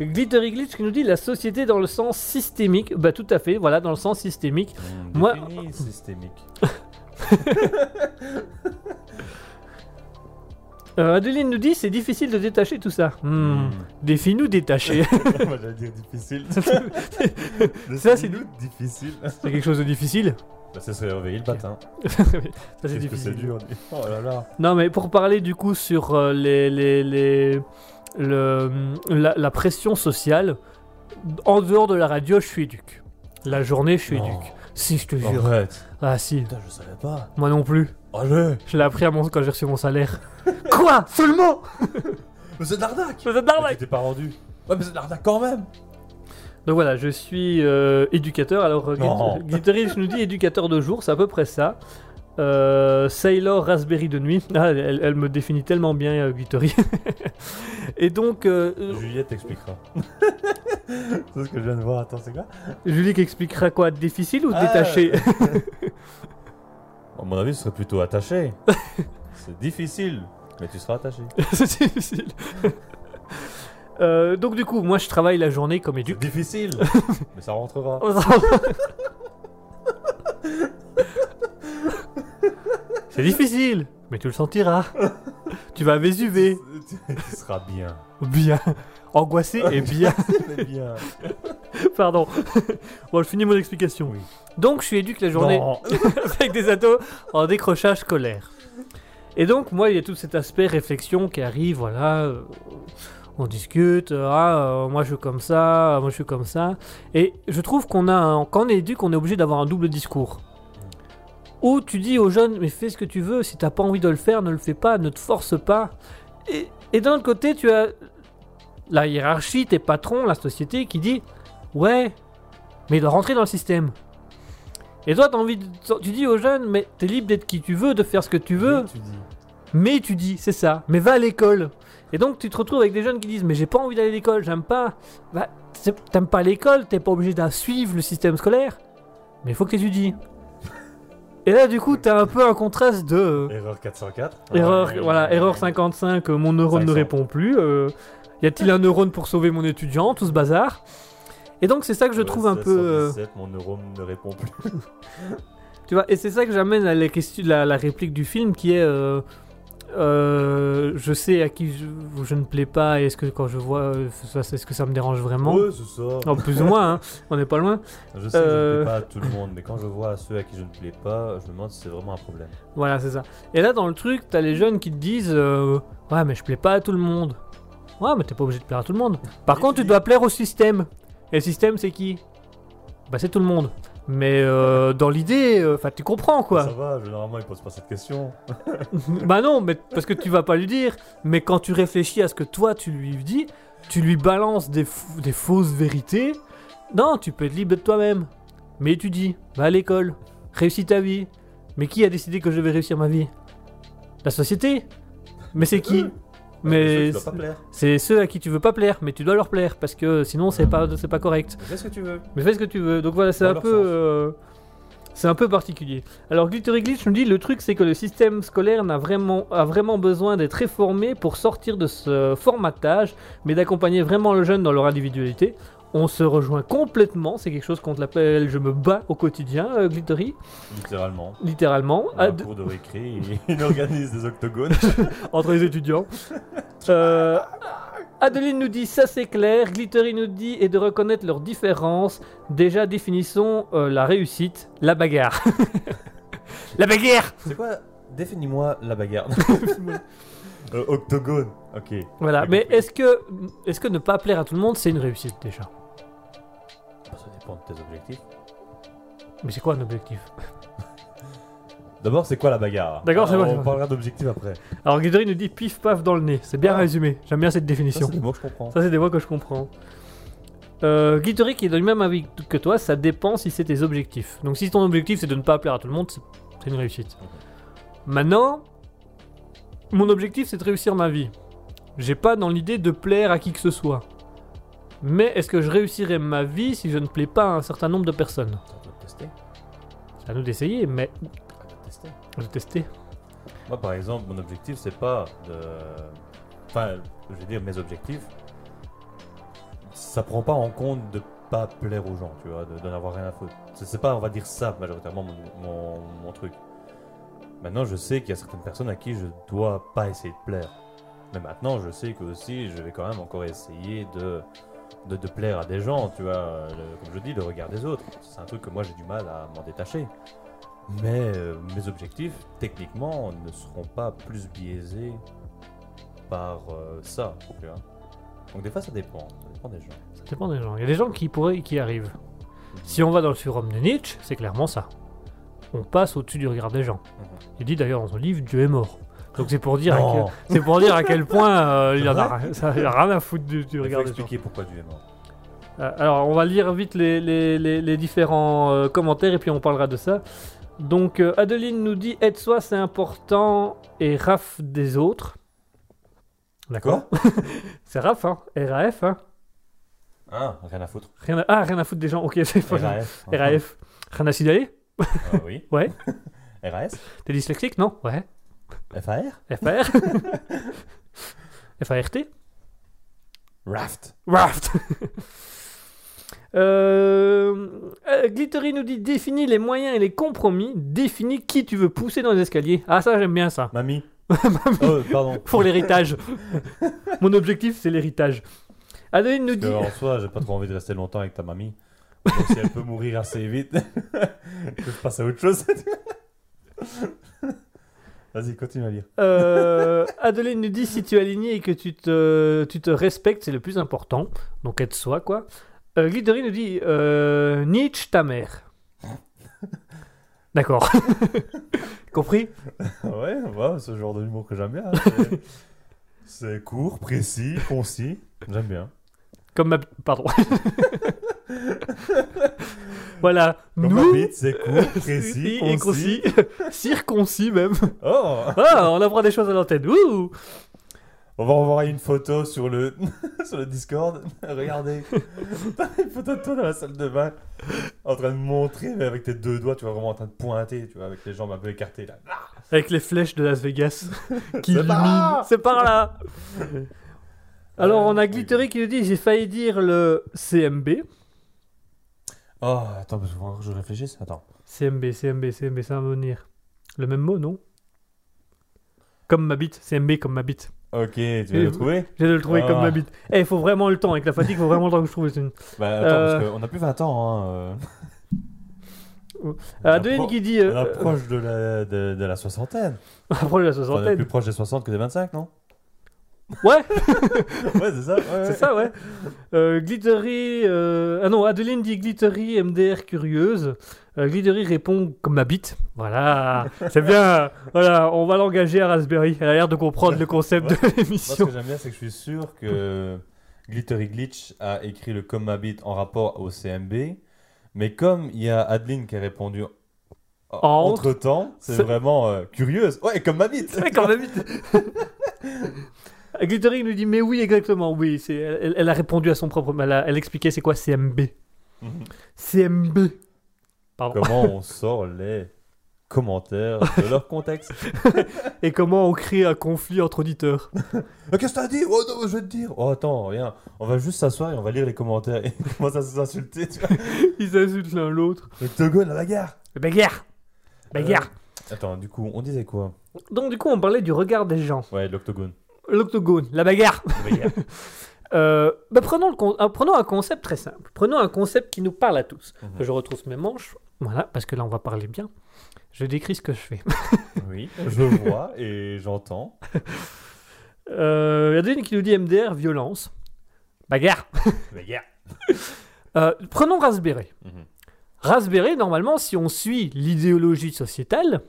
Glittery Glitch qui nous dit la société dans le sens systémique. Bah tout à fait, voilà, dans le sens systémique. Mmh, Moi- systémique. [LAUGHS] Euh, Adeline nous dit c'est difficile de détacher tout ça. Hmm. Mmh. Défie-nous détacher. [LAUGHS] Moi j'allais dire difficile. [LAUGHS] Ça, c'est nous difficile. c'est quelque chose de difficile. Bah, ça serait réveiller le matin. Ça c'est Qu'est-ce que c'est difficile. dur. Oh là là. Non mais pour parler du coup sur euh, les, les, les- le, la, la pression sociale, en dehors de la radio, je suis éduque. La journée, je suis éduque. Si, je te jure. Arrête. Ah si, Putain, je savais pas. moi non plus. Allez. Je l'ai appris à mon... quand j'ai reçu mon salaire. [LAUGHS] Quoi? Seulement? [LAUGHS] Mais c'est de l'arnaque. Vous êtes Mais d'arnaque tu t'es pas rendu. Ouais, mais c'est de l'arnaque quand même. Donc voilà, je suis euh, éducateur. Alors, euh, je nous dis éducateur de jour, c'est à peu près ça. Euh, Sailor Raspberry de nuit. Ah, elle, elle me définit tellement bien, euh, Glittery. [LAUGHS] Et donc, euh, euh, Juliette t'expliquera. [LAUGHS] c'est ce que je viens de voir. Attends, c'est quoi? Julie qui expliquera quoi? Difficile ou Ah. détaché? [LAUGHS] À mon avis, ce serait plutôt attaché. c'est difficile, mais tu seras attaché. C'est difficile. Euh, donc du coup, moi je travaille la journée comme éduc. difficile, mais ça rentrera. C'est difficile, mais tu le sentiras. [LAUGHS] tu vas Vésuver. tu seras bien. Bien. Angoissé et bien. [LAUGHS] Pardon. bon, je finis mon explication. Oui. Donc, je suis éduque la journée Non. [LAUGHS] avec des ados en décrochage scolaire. Et donc, moi, il y a tout cet aspect réflexion qui arrive, voilà. euh, on discute, euh, ah, euh, moi je suis comme ça, euh, moi je suis comme ça. Et je trouve qu'on a, un- quand on est éduque, on est obligé d'avoir un double discours. Où tu dis aux jeunes, mais fais ce que tu veux, si t'as pas envie de le faire, ne le fais pas, ne te force pas. Et, et d'un autre côté, tu as la hiérarchie, tes patrons, la société qui dit, ouais, mais il doit rentrer dans le système. Et toi, t'as envie de- tu dis aux jeunes, mais t'es libre d'être qui tu veux, de faire ce que tu veux, tu dis. mais tu dis, c'est ça, mais va à l'école. Et donc tu te retrouves avec des jeunes qui disent, mais j'ai pas envie d'aller à l'école, j'aime pas. Bah, t'aimes pas l'école, t'es pas obligé de suivre le système scolaire, mais il faut que t'étudies. Et là, du coup, t'as un peu un contraste de. euh, Erreur 404. Erreur, Ouais. voilà, erreur 55, euh, mon neurone ne 500. répond plus. euh, y a-t-il un neurone pour sauver mon étudiant Tout ce bazar? Et donc c'est ça que je Ouais, trouve un peu... euh, 117, Mon neurone ne répond plus. [LAUGHS] tu vois, et c'est ça que j'amène à la, question, la, la réplique du film qui est... euh, euh, je sais à qui je, je ne plais pas et est-ce que quand je vois... euh, ça- Est-ce que ça me dérange vraiment Ouais, c'est ça. Oh, Plus ou moins, hein, on n'est pas loin. Je sais que je ne Euh. plais pas à tout le monde, mais quand je vois ceux à qui je ne plais pas, je me demande si c'est vraiment un problème. Voilà, c'est ça. Et là, dans le truc, t'as les jeunes qui te disent euh, Ouais, mais je plais pas à tout le monde. Ouais, mais t'es pas obligé de plaire à tout le monde. Par contre, tu dois plaire au système. Et le système, c'est qui? Bah, c'est tout le monde. Mais euh, dans l'idée, enfin, tu comprends Ça quoi. va, généralement, ils posent pas cette question. [LAUGHS] bah, non, mais parce que tu vas pas lui dire. Mais quand tu réfléchis à ce que toi tu lui dis, tu lui balances des, des fausses vérités. Non, tu peux être libre de toi-même. Mais étudie, va à l'école, réussis ta vie. Mais qui a décidé que je vais réussir ma vie? La société Mais c'est qui? [LAUGHS] Mais pas plaire. c'est ceux à qui tu veux pas plaire, mais tu dois leur plaire parce que sinon c'est pas c'est pas correct. Fais ce que tu veux. Mais fais ce que tu veux. Donc voilà, c'est un peu euh, c'est un peu particulier. Alors Glittery Glitch nous dit le truc c'est que le système scolaire n'a vraiment a vraiment besoin d'être réformé pour sortir de ce formatage, mais d'accompagner vraiment le jeune dans leur individualité. On se rejoint complètement, c'est quelque chose contre laquelle je me bats au quotidien, euh, Glittery, Littéralement. littéralement. À Ah, un cours de [LAUGHS] récré, il organise des octogones. [LAUGHS] entre les étudiants. Euh, Adeline nous dit ça c'est clair. Glittery nous dit et de reconnaître leurs différences. Déjà définissons euh, la réussite, la bagarre. [LAUGHS] la bagarre. C'est quoi? Définis-moi la bagarre. Euh, octogone. Ok. Voilà. Mais est-ce que est-ce que ne pas plaire à tout le monde c'est une réussite déjà? Ça de tes objectifs. Mais c'est quoi un objectif? [LAUGHS] D'abord, c'est quoi la bagarre? D'accord, c'est c'est On parlera d'objectifs après. Alors Glittery nous dit pif paf dans le nez. C'est bien Ah. résumé. J'aime bien cette Ça, définition. c'est des mots que je comprends. Ça, c'est des mots que je comprends. Euh, Glittery qui est dans le même avis que toi, ça dépend si c'est tes objectifs. Donc si ton objectif c'est de ne pas plaire à tout le monde, c'est une réussite. Maintenant, mon objectif c'est de réussir ma vie. J'ai pas dans l'idée de plaire à qui que ce soit. Mais est-ce que je réussirai ma vie si je ne plais pas à un certain nombre de personnes? Ça doit tester. C'est à nous d'essayer, mais Ça doit tester. Moi, par exemple, mon objectif, c'est pas de. Enfin, je veux dire, mes objectifs, ça prend pas en compte de pas plaire aux gens, tu vois, de, de n'avoir rien à foutre. C'est c'est pas, on va dire ça, majoritairement, mon, mon, mon truc. Maintenant, je sais qu'il y a certaines personnes à qui je dois pas essayer de plaire. Mais maintenant, je sais que aussi, je vais quand même encore essayer de, de, de plaire à des gens, tu vois. le- comme je dis, le regard des autres. C'est un truc que moi, j'ai du mal à m'en détacher. Mais euh, mes objectifs, techniquement, ne seront pas plus biaisés par euh, ça, tu vois. Donc des fois, ça dépend. Ça dépend des gens. Ça dépend des gens. Il y a des gens qui pourraient qui arrivent. Si on va dans le surhomme de Nietzsche, c'est clairement ça. On passe au-dessus du regard des gens. Mhm. Il dit d'ailleurs dans son livre Dieu est mort. Donc c'est pour dire, à quel, c'est pour dire à quel [LAUGHS] point euh, il y en a, ça, il y a rien à foutre du, du Il faut regard des gens. expliquer pourquoi Dieu est mort. Euh, alors on va lire vite les, les- les- les différents euh, commentaires et puis on parlera de ça. Donc euh, Adeline nous dit aide soi c'est important et raf des autres. D'accord [LAUGHS] C'est raf, hein RAF, hein Ah, rien à foutre. rien à... Ah, rien à foutre des gens, ok, c'est pas RAF. RAF. Rien à signaler Ah, oui. Ouais. [LAUGHS] RAS T'es dyslexique, non? Ouais. FAR FR [LAUGHS] FART Raft. Raft [LAUGHS] euh, euh, Glittery nous dit définis les moyens et les compromis, définis qui tu veux pousser dans les escaliers. Ah ça j'aime bien ça. [LAUGHS] Mamie. Oh, pardon. Pour l'héritage. Mon objectif c'est l'héritage. Adeline nous dit... En soi, j'ai pas trop envie de rester longtemps avec ta mamie. Donc si elle peut mourir assez vite, que je passe à autre chose. Vas-y, continue à lire. Euh, Adeline nous dit si tu es aligné et que tu te, tu te respectes, c'est le plus important. Donc aide-soi, quoi. Euh, Glittery nous dit euh, Nietzsche ta mère. D'accord. [LAUGHS] Compris? Ouais, ouais, ce genre de humour que j'aime bien. hein. [LAUGHS] C'est- C'est court, précis, concis. J'aime bien. Comme ma... Pardon. [LAUGHS] [LAUGHS] voilà. Nous... c'est court, [LAUGHS] précis, et concis. concis. [LAUGHS] Circoncis même. Oh Ah, on apprend des choses à l'antenne. Ouh On va envoyer une photo sur le, sur le Discord. Regardez. Une photo de toi dans la salle de bain. En train de montrer, mais avec tes deux doigts, tu vois, vraiment en train de pointer, tu vois, avec les jambes un peu écartées. Là. Avec les flèches de Las Vegas qui C'est par illuminent. là C'est par là. Alors on a oui. Glittery qui nous dit j'ai failli dire le CMB. Oh, attends, parce que je réfléchisse. Attends. CMB, CMB, CMB, ça va venir. Le même mot, non? Comme ma bite, CMB comme ma bite. Ok, tu vas le trouver? J'ai de le trouver comme Ah. ma bite. Eh, il faut vraiment le temps, avec la fatigue, il faut vraiment le temps que je trouve une. Bah attends, Euh. parce qu'on a plus 20 ans. Hein, euh. Euh, Adeline qui dit. On Euh, approche de la, de, de la soixantaine. [LAUGHS] approche de la on est soixantaine. plus proche des 60 que des 25, non? Ouais, [LAUGHS] Ouais, c'est ça. ouais, c'est ça, ouais. Euh, Glittery. euh, Ah non, Adeline dit Glittery, MDR curieuse. Euh, Glittery répond comme ma bite. Voilà, c'est bien. Voilà, on va l'engager à Raspberry. Elle a l'air de comprendre le concept Ouais. de Moi, ce l'émission. que j'aime bien, c'est que je suis sûr que Glittery Glitch a écrit le comme ma bite en rapport au CMB. Mais comme il y a Adeline qui a répondu entre temps, c'est vraiment curieuse. Ouais, comme ma bite. Ouais, comme ma bite. [LAUGHS] Glittery nous dit mais oui exactement oui c'est elle, elle a répondu à son propre elle, a- elle expliquait c'est quoi CMB. CMB pardon Comment on [LAUGHS] sort les commentaires de leur contexte [LAUGHS] et comment on crée un conflit entre auditeurs [LAUGHS] Qu'est-ce que t'as dit? Oh non, je vais te dire. Oh attends, rien. On va juste s'asseoir et on va lire les commentaires. Et on commence à s'insulter, ils insultent l'un l'autre Octogone, la bagarre. bagarre bagarre Attends, du coup, on disait quoi? Donc du coup on parlait du regard des gens Ouais, l'octogone. L'octogone la bagarre La bagarre. [LAUGHS] Euh, bah, prenons, le con- euh, prenons un concept très simple. Prenons un concept qui nous parle à tous. Mhm. Je retrousse mes manches. Voilà, parce que là, on va parler bien. Je décris ce que je fais. [LAUGHS] Oui, je vois et j'entends. [LAUGHS] Euh, Il y a Denis qui nous dit MDR, violence. Bagarre. Yeah. Euh, prenons Raspberry. Mhm. Raspberry, normalement, si on suit l'idéologie sociétale,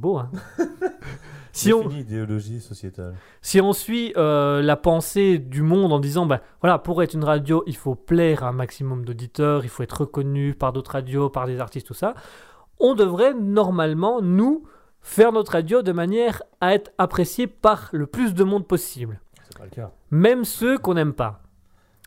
c'est beau, hein [LAUGHS] si, on, Définis idéologie sociétale. si on suit euh, la pensée du monde en disant, ben voilà, pour être une radio, il faut plaire à un maximum d'auditeurs, il faut être reconnu par d'autres radios, par des artistes, tout ça, on devrait normalement, nous, faire notre radio de manière à être apprécié par le plus de monde possible. C'est pas le cas. Même ceux qu'on n'aime pas.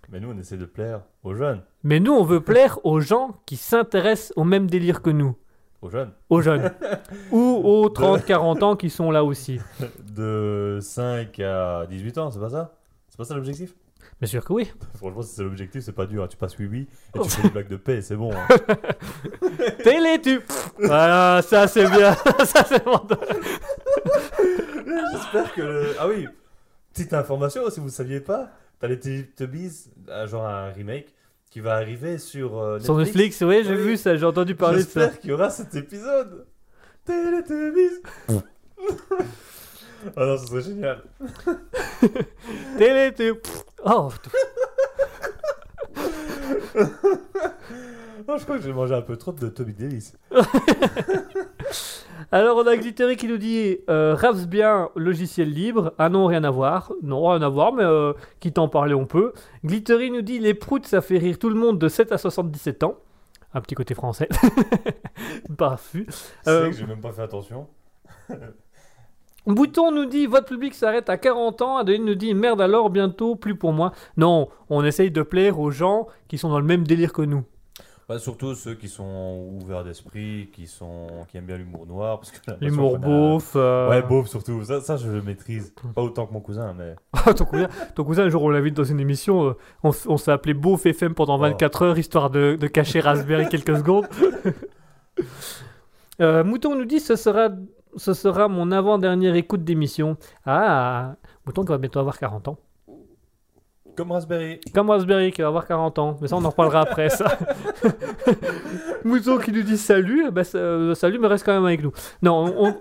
Mais nous, on essaie de plaire aux jeunes. Mais nous, on veut plaire aux gens qui s'intéressent au même délire que nous. Aux jeunes. aux jeunes [LAUGHS] ou aux 30-40 ans qui sont là aussi. [LAUGHS] De 5 à 18 ans, c'est pas ça? C'est pas ça l'objectif? Bien sûr que oui. Franchement, si c'est l'objectif, c'est pas dur. hein. Tu passes oui oui et tu fais des blagues de paix, c'est bon. hein. [LAUGHS] Télétube Voilà, ça c'est bien. ça c'est bon. J'espère que. le- Ah oui, petite information, si vous ne saviez pas, t'as les Teletubbies, euh, genre un remake, qui va arriver sur euh, Sur Netflix, oui, j'ai Oui. vu ça, j'ai entendu parler de ça. J'espère qu'il y aura cet épisode. Teletubbies. [LAUGHS] Ah non, ce serait génial. [LAUGHS] Télétube Oh, [LAUGHS] Non, je crois que j'ai mangé un peu trop de Toby Davis. Alors on a Glittery qui nous dit euh, Raps bien, logiciel libre. Ah non, rien à voir. Non, rien à voir, mais euh, quitte à en parler, on peut. Glittery nous dit Les proutes, ça fait rire tout le monde de 7 à 77 ans. Un petit côté français. [LAUGHS] Parfait. C'est Euh, que j'ai même pas fait attention. Bouton nous dit votre public s'arrête à 40 ans. Adeline nous dit merde alors bientôt plus pour moi. Non, on essaye de plaire aux gens qui sont dans le même délire que nous. Bah, surtout ceux qui sont ouverts d'esprit, qui, sont... qui aiment bien l'humour noir. L'humour beauf. euh, Ouais, beauf surtout. Ça, ça, je le maîtrise. Pas autant que mon cousin, mais. [LAUGHS] ton, cousin, ton cousin, un jour on l'invite dans une émission, euh, on, s'est appelé Beauf FM pendant Oh. 24 heures histoire de, de cacher Raspberry quelques secondes. [LAUGHS] Euh, Mouton nous dit ce sera, ce sera mon avant-dernière écoute d'émission. Ah, Mouton qui va bientôt avoir 40 ans. Comme Raspberry. Comme Raspberry qui va avoir 40 ans. Mais ça, on en reparlera après, ça. [LAUGHS] Mouton qui nous dit salut. Bah, euh, salut, mais reste quand même avec nous. Non, on...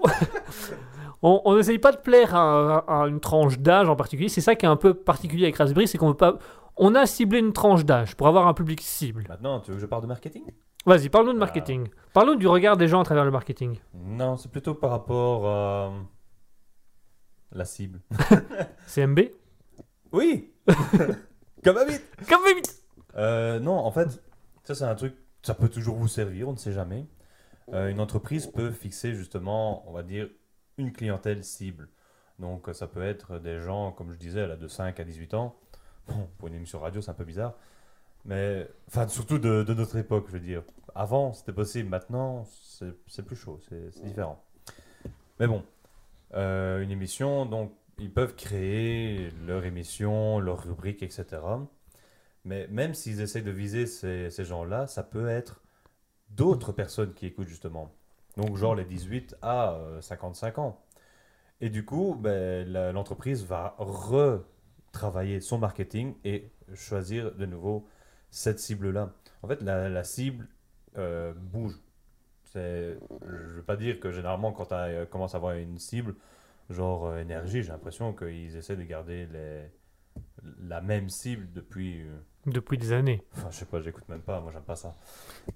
on- [LAUGHS] n'essaye pas de plaire à, à une tranche d'âge en particulier. C'est ça qui est un peu particulier avec Raspberry, c'est qu'on veut pas... On a ciblé une tranche d'âge pour avoir un public cible. Maintenant, tu veux que je parle de marketing? Vas-y, parle-nous de marketing. Parle-nous du regard des gens à travers le marketing. Non, c'est plutôt par rapport à. La cible. [LAUGHS] CMB Oui Comme habite Comme vite Euh, non, en fait, ça c'est un truc, ça peut toujours vous servir, on ne sait jamais. Euh, une entreprise peut fixer justement, on va dire, une clientèle cible. Donc ça peut être des gens, comme je disais, là, de 5 à 18 ans. Bon, pour une émission radio, c'est un peu bizarre. Mais, enfin, surtout de, de notre époque, je veux dire. Avant, c'était possible. Maintenant, c'est plus chaud, c'est c'est différent. Mais bon, euh, une émission, donc, ils peuvent créer leur émission, leur rubrique, etc. Mais même s'ils essayent de viser ces, gens-là, ça peut être d'autres personnes qui écoutent justement. Donc genre les 18 à euh, 55 ans. Et du coup, ben, l'entreprise va retravailler son marketing et choisir de nouveau cette cible-là. En fait, la, cible euh, bouge. Je ne veux pas dire que généralement quand tu commences à avoir une cible, genre euh, énergie, j'ai l'impression qu'ils essaient de garder les, la même cible depuis... euh, Depuis des années. Enfin, je sais pas, j'écoute même pas, moi j'aime pas ça.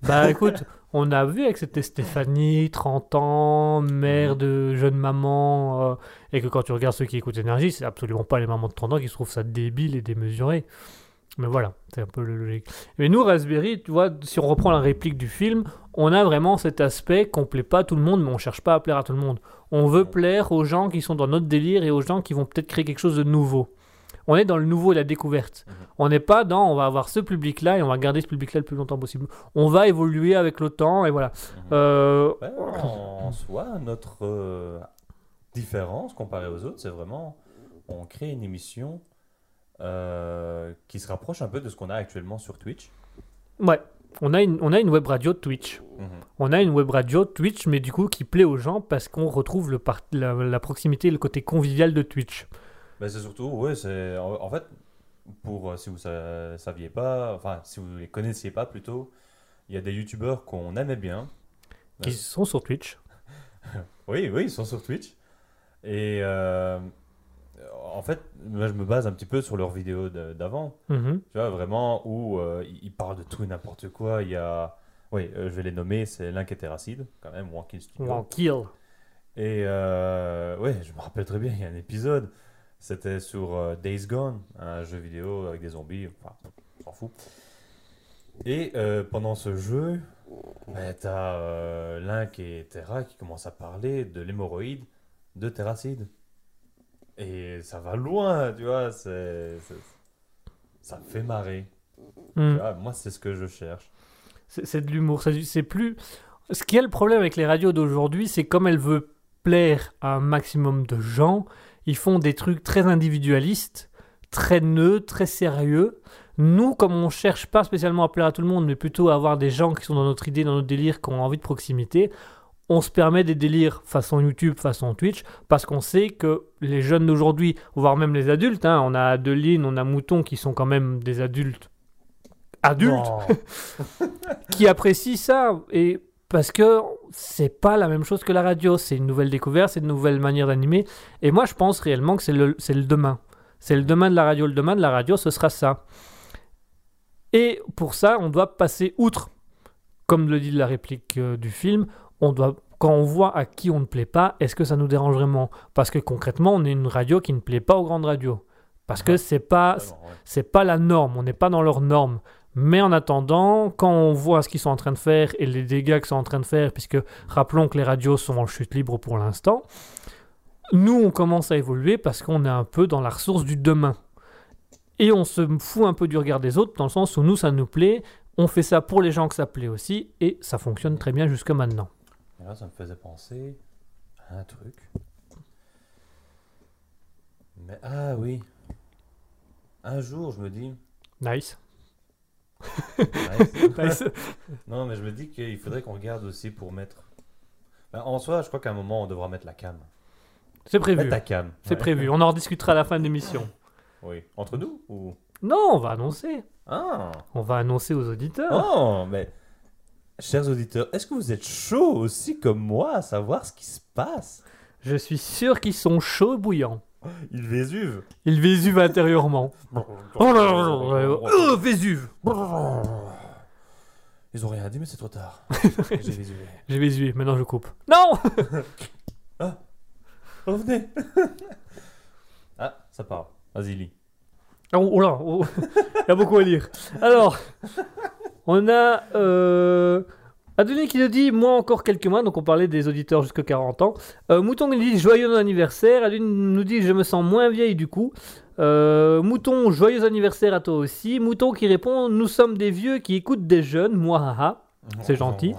Bah [LAUGHS] écoute, on a vu que c'était Stéphanie, 30 ans, mère de jeune maman, euh, et que quand tu regardes ceux qui écoutent Énergie, c'est absolument pas les mamans de 30 ans qui se trouvent ça débile et démesuré. Mais voilà, c'est un peu le logique. Mais nous, Raspberry, tu vois, si on reprend la réplique du film, on a vraiment cet aspect qu'on plaît pas à tout le monde, mais on cherche pas à plaire à tout le monde. On veut plaire aux gens qui sont dans notre délire et aux gens qui vont peut-être créer quelque chose de nouveau. On est dans le nouveau et la découverte. Mhm. On n'est pas dans on va avoir ce public-là et on va garder ce public-là le plus longtemps possible. On va évoluer avec le temps et voilà. Euh, Ouais, en [CLEARS THROAT] soi, notre euh, différence comparée aux autres, c'est vraiment on crée une émission euh, qui se rapproche un peu de ce qu'on a actuellement sur Twitch. ouais. On a, une, on a une web radio Twitch. On a une web radio Twitch, mais du coup qui plaît aux gens parce qu'on retrouve le par- la, la proximité, le côté convivial de Twitch. Ben, c'est surtout, ouais, c'est en, en fait, pour euh, si vous ne saviez pas, enfin si vous les connaissiez pas plutôt, il y a des youtubeurs qu'on aimait bien. Qui sont sur Twitch. [LAUGHS] Oui, oui, ils sont sur Twitch. Et euh, en fait, moi je me base un petit peu sur leurs vidéos d'avant. Mhm. Tu vois, vraiment, où euh, ils parlent de tout et n'importe quoi. Il y a. Oui, euh, je vais les nommer, c'est Link et Terracide, quand même, Studio. En kill. Et euh, ouais, je me rappelle très bien, il y a un épisode, c'était sur euh, Days Gone, un jeu vidéo avec des zombies, enfin, on s'en fout. Et pendant ce jeu, bah, t'as Link et Terra qui commencent à parler de l'hémorroïde de Terracide. Et ça va loin, tu vois, c'est, ça me fait marrer. Tu vois, moi, c'est ce que je cherche. C'est de l'humour. C'est c'est plus. Ce qui est le problème avec les radios d'aujourd'hui, c'est comme elles veulent plaire à un maximum de gens, ils font des trucs très individualistes, très neutres, très sérieux. Nous, comme on cherche pas spécialement à plaire à tout le monde, mais plutôt à avoir des gens qui sont dans notre idée, dans notre délire, qui ont envie de proximité, on se permet des délires façon YouTube, façon Twitch, parce qu'on sait que les jeunes d'aujourd'hui, voire même les adultes, hein, on a Adeline, on a Mouton qui sont quand même des adultes adultes [LAUGHS] qui apprécient ça et parce que c'est pas la même chose que la radio, c'est une nouvelle découverte, c'est une nouvelle manière d'animer et moi je pense réellement que c'est le, le demain. C'est le demain de la radio, le demain de la radio ce sera ça. Et pour ça, on doit passer outre comme le dit la réplique euh, du film, on doit quand on voit à qui on ne plaît pas, est-ce que ça nous dérange vraiment? Parce que concrètement, on est une radio qui ne plaît pas aux grandes radios. Parce que c'est pas c'est pas la norme, on n'est pas dans leurs normes. Mais en attendant, quand on voit ce qu'ils sont en train de faire et les dégâts qu'ils sont en train de faire, puisque rappelons que les radios sont en chute libre pour l'instant, nous on commence à évoluer parce qu'on est un peu dans la ressource du demain. Et on se fout un peu du regard des autres, dans le sens où nous ça nous plaît, on fait ça pour les gens que ça plaît aussi, et ça fonctionne très bien jusque maintenant. Et là, ça me faisait penser à un truc. Mais ah oui. Un jour, je me dis. Nice. nice. [LAUGHS] Nice. non, mais je me dis qu'il faudrait qu'on regarde aussi pour mettre. Ben, en soi, je crois qu'à un moment, on devra mettre la cam. C'est prévu. Mettre ta cam. C'est Ouais. prévu. On en rediscutera à la fin de l'émission. Oui. Entre nous ou? Non, on va annoncer. Ah On va annoncer aux auditeurs. Oh, mais. Chers auditeurs, est-ce que vous êtes chauds aussi comme moi à savoir ce qui se passe? Je suis sûr qu'ils sont chauds bouillants. Il Vésuve Ils vésuvent intérieurement. [LAUGHS] Oh là là. Oh, Vésuve Ils ont rien dit, mais c'est trop tard. [LAUGHS] J'ai vésuvé. J'ai vésué, maintenant je coupe. Non [LAUGHS] Revenez Ah, ça part. Vas-y, lis. Oh, oh là, oh. il y a beaucoup à lire. Alors, on a euh, qui nous dit Moi encore quelques mois, donc on parlait des auditeurs jusqu'à 40 ans. Euh, Mouton qui nous dit Joyeux anniversaire. Adeline nous dit Je me sens moins vieille du coup. Euh, Mouton, joyeux anniversaire à toi aussi. Mouton qui répond Nous sommes des vieux qui écoutent des jeunes. Moi, haha. C'est gentil.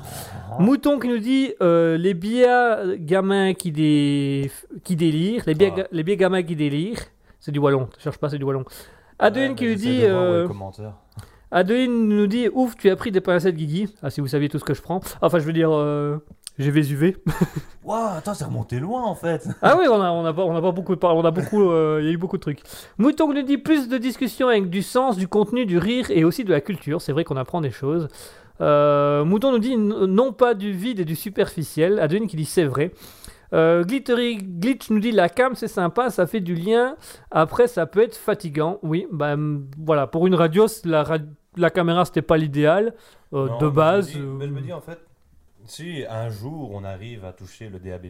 Mouton qui nous dit euh, les biais gamins qui, dé... qui délirent, les biais, Ah. les biais gamins qui délirent, c'est du wallon, je cherche pas, c'est du wallon. Adeline qui nous dit, euh, commentaire. Adeline nous dit, ouf, tu as pris des pincettes Guigui. Ah, si vous saviez tout ce que je prends. Enfin, je veux dire, euh, j'ai vésuvé. [LAUGHS] Waouh, attends, c'est remonté loin en fait. [LAUGHS] ah oui, on a, on a pas, on a pas beaucoup, par- on a beaucoup, euh, il y a eu beaucoup de trucs. Mouton nous dit plus de discussions avec du sens, du contenu, du rire et aussi de la culture. C'est vrai qu'on apprend des choses. Euh, Mouton nous dit non pas du vide et du superficiel. Adeline qui dit c'est vrai. Euh, Glittery Glitch nous dit la cam c'est sympa, ça fait du lien. Après ça peut être fatigant. Oui, hum, voilà. Pour une radio, la, ra- la caméra c'était pas l'idéal euh, de mais base. Je me, dis, mais je me euh, dis, en fait, si un jour on arrive à toucher le DAB,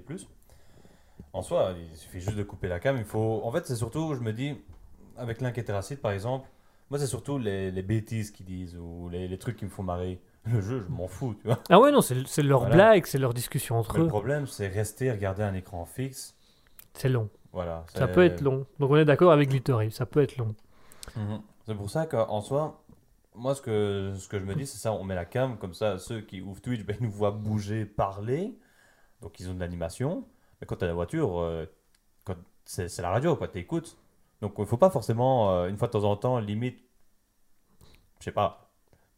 en soi, il suffit juste de couper la cam. Il faut. En fait, c'est surtout, je me dis, avec l'inquiétéracide par exemple, moi c'est surtout les, les bêtises qu'ils disent ou les, les trucs qui me font marrer. Le jeu, je m'en fous, tu vois. Ah ouais non, c'est leur Voilà. blague, c'est leur discussion entre Mais le eux. problème, c'est rester regarder un écran fixe. C'est long. Voilà. Ça peut être long. Donc on est d'accord avec Glittery, ça peut être long. Mhm. C'est pour ça qu'en soi, moi ce que, ce que je me dis, c'est ça, on met la cam, comme ça ceux qui ouvrent Twitch, ben, ils nous voient bouger, parler, donc ils ont de l'animation. Mais quand tu as la voiture, euh, c'est la radio, quoi, t'écoutes. Donc il faut pas forcément, euh, une fois de temps en temps, limite, je sais pas,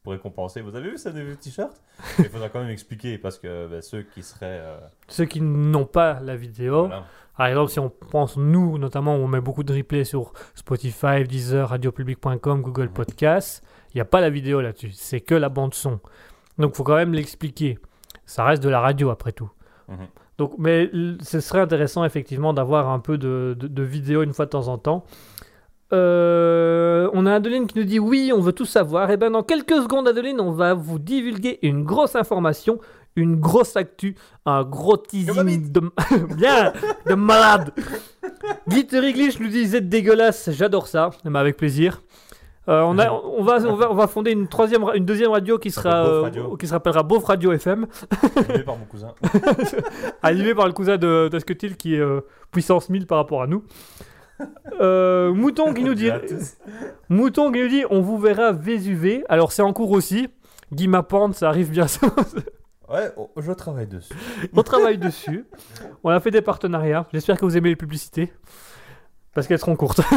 pour récompenser. Vous avez vu ça, le t-shirt Il faudra quand même expliquer parce que bah, ceux qui seraient. euh, Ceux qui n'ont pas la vidéo, voilà. par exemple, si on pense, nous, notamment, on met beaucoup de replays sur Spotify, Deezer, radiopublic.com, Google Podcasts, il n'y a pas la vidéo là-dessus, c'est que la bande-son. Donc, il faut quand même l'expliquer. Ça reste de la radio, après tout. Mhm. Donc, mais ce serait intéressant, effectivement, d'avoir un peu de, de, de vidéo une fois de temps en temps. Euh, on a Adeline qui nous dit oui, on veut tout savoir. Et bien, dans quelques secondes, Adeline, on va vous divulguer une grosse information, une grosse actu, un gros teasing de, [LAUGHS] bien, de malade. Glittery Glitch nous êtes dégueulasse, j'adore ça, mais avec plaisir. Euh, on, a, on, va, on, va, on va fonder une, troisième, une deuxième radio qui sera Beauf euh, Radio. qui se rappellera Beauf Radio FM, Animé par mon cousin. [LAUGHS] animé par le cousin de d'Asketil qui est euh, puissance 1000 par rapport à nous. Euh, Mouton qui nous dit. Mouton qui nous dit on vous verra Vésuvé. Alors c'est en cours aussi. Guy ça arrive bientôt. [LAUGHS] Ouais, oh, je travaille dessus. [LAUGHS] on travaille dessus. On a fait des partenariats. J'espère que vous aimez les publicités. Parce qu'elles seront courtes. [LAUGHS]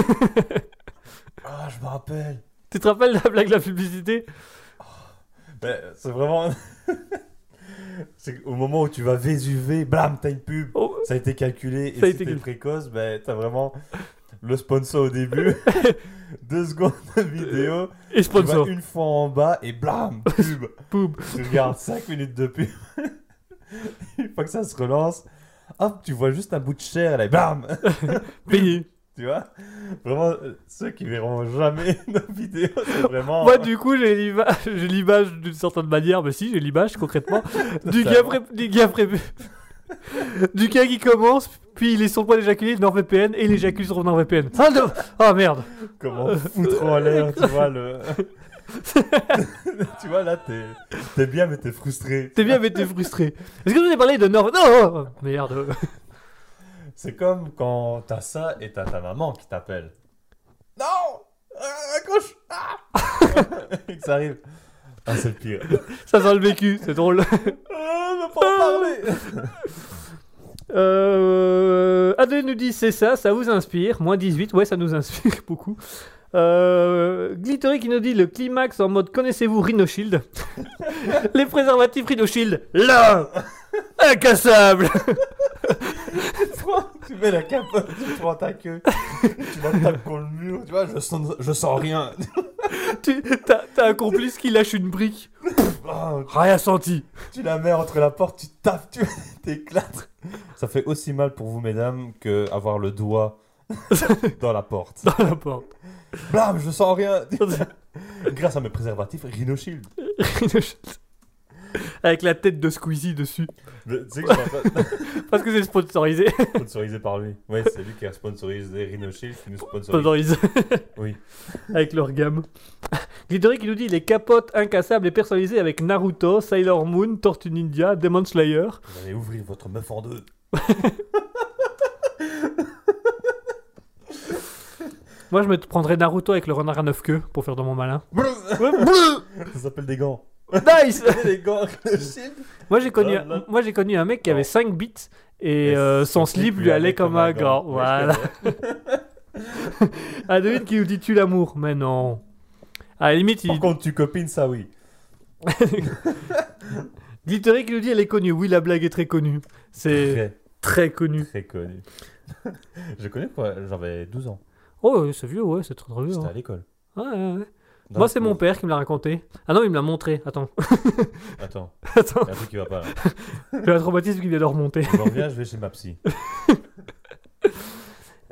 Ah, je me rappelle. tu te rappelles la blague de la publicité? Mais c'est vraiment. c'est au moment où tu vas Vésuver, blam, t'as une pub. Oh, [LAUGHS] Ça a été calculé. Et calculé. précoce, ben, t'as vraiment le sponsor au début. [LAUGHS] Deux secondes de vidéo. Et sponsor. une fois en bas et blam, pub. [LAUGHS] Pub. tu regardes 5 minutes de pub. une fois que ça se relance, hop, tu vois juste un bout de chair, là, et bam Payé. Tu vois? Vraiment, euh, ceux qui verront jamais nos vidéos, c'est vraiment. Moi, du coup, j'ai l'image d'une certaine manière. Mais si, j'ai l'image concrètement. du, gars pré- du gars prévu. [LAUGHS] du gars qui commence, puis il est sur le point d'éjaculer NordVPN et il éjacule sur NordVPN. Ah, Ah, merde Comment foutre en l'air, tu vois le. [LAUGHS] tu vois là, t'es bien, mais t'es frustré. T'es bien, mais t'es frustré. Est-ce que vous avez parlé de Nord... Non Merde. C'est comme quand t'as ça et t'as ta maman qui t'appelle. Non Ah, Accroche ah [LAUGHS] Et que ça arrive. Ah, c'est le pire. [LAUGHS] Ça sent le vécu, c'est drôle. Ah, ne pas en parler [LAUGHS] Euh, Adèle nous dit c'est ça, ça vous inspire. Moins 18, ouais, ça nous inspire [LAUGHS] beaucoup. Euh, Glittery qui nous dit le climax en mode connaissez-vous Rhino Shield? Les préservatifs Rhino Shield, là Incassable Tu mets la capote, tu prends ta queue, tu vas taper contre le mur, tu vois, je sens, je sens rien. Tu- T'as t'as un complice qui lâche une brique. Ah, Rien senti. tu la mets entre la porte, tu tapes, tu [LAUGHS] t'éclates. Ça fait aussi mal pour vous, mesdames, que avoir le doigt [LAUGHS] dans la porte. Dans la porte. Blam, je sens rien. [LAUGHS] Grâce à mes préservatifs, Rhino Shield. Rhino Shield. [LAUGHS] Avec la tête de Squeezie dessus. Tu sais que je [LAUGHS] Parce que c'est sponsorisé. [LAUGHS] sponsorisé par lui. Ouais, c'est lui qui a sponsorisé Rhino Shield, qui nous sponsorise. Sponsorisé. Oui. avec leur gamme. Glittery qui nous dit les capotes incassables et personnalisées avec Naruto, Sailor Moon, Tortue Ninja, Demon Slayer. Vous allez ouvrir votre meuf en deux. Moi je me prendrais Naruto avec le renard à neuf queues pour faire de mon malin. Ça s'appelle des gants. Nice [LAUGHS] gants Shield. Moi j'ai connu, Là, là. moi j'ai connu un mec qui avait Oh. 5 bits et euh, son slip lui allait comme un gant. Ouais, je Voilà. [LAUGHS] Adeline qui nous dit tu l'amour. Mais non. À la limite, il... Par contre, tu copines, ça oui. [LAUGHS] Glittery qui nous dit elle est connue. Oui, la blague est très connue. C'est Très, très connu. très connu. je connais quoi J'avais 12 ans. Oh, c'est vieux, ouais, c'est très, très vieux. C'était hein. à l'école. Ouais, ouais, ouais. Moi, c'est mon père qui me l'a raconté. Ah non, il me l'a montré. Attends, [LAUGHS] Attends, [LAUGHS] attends. il y a un truc qui va pas là. [LAUGHS] J'ai un traumatisme qui vient de remonter. Je reviens, je vais chez ma psy.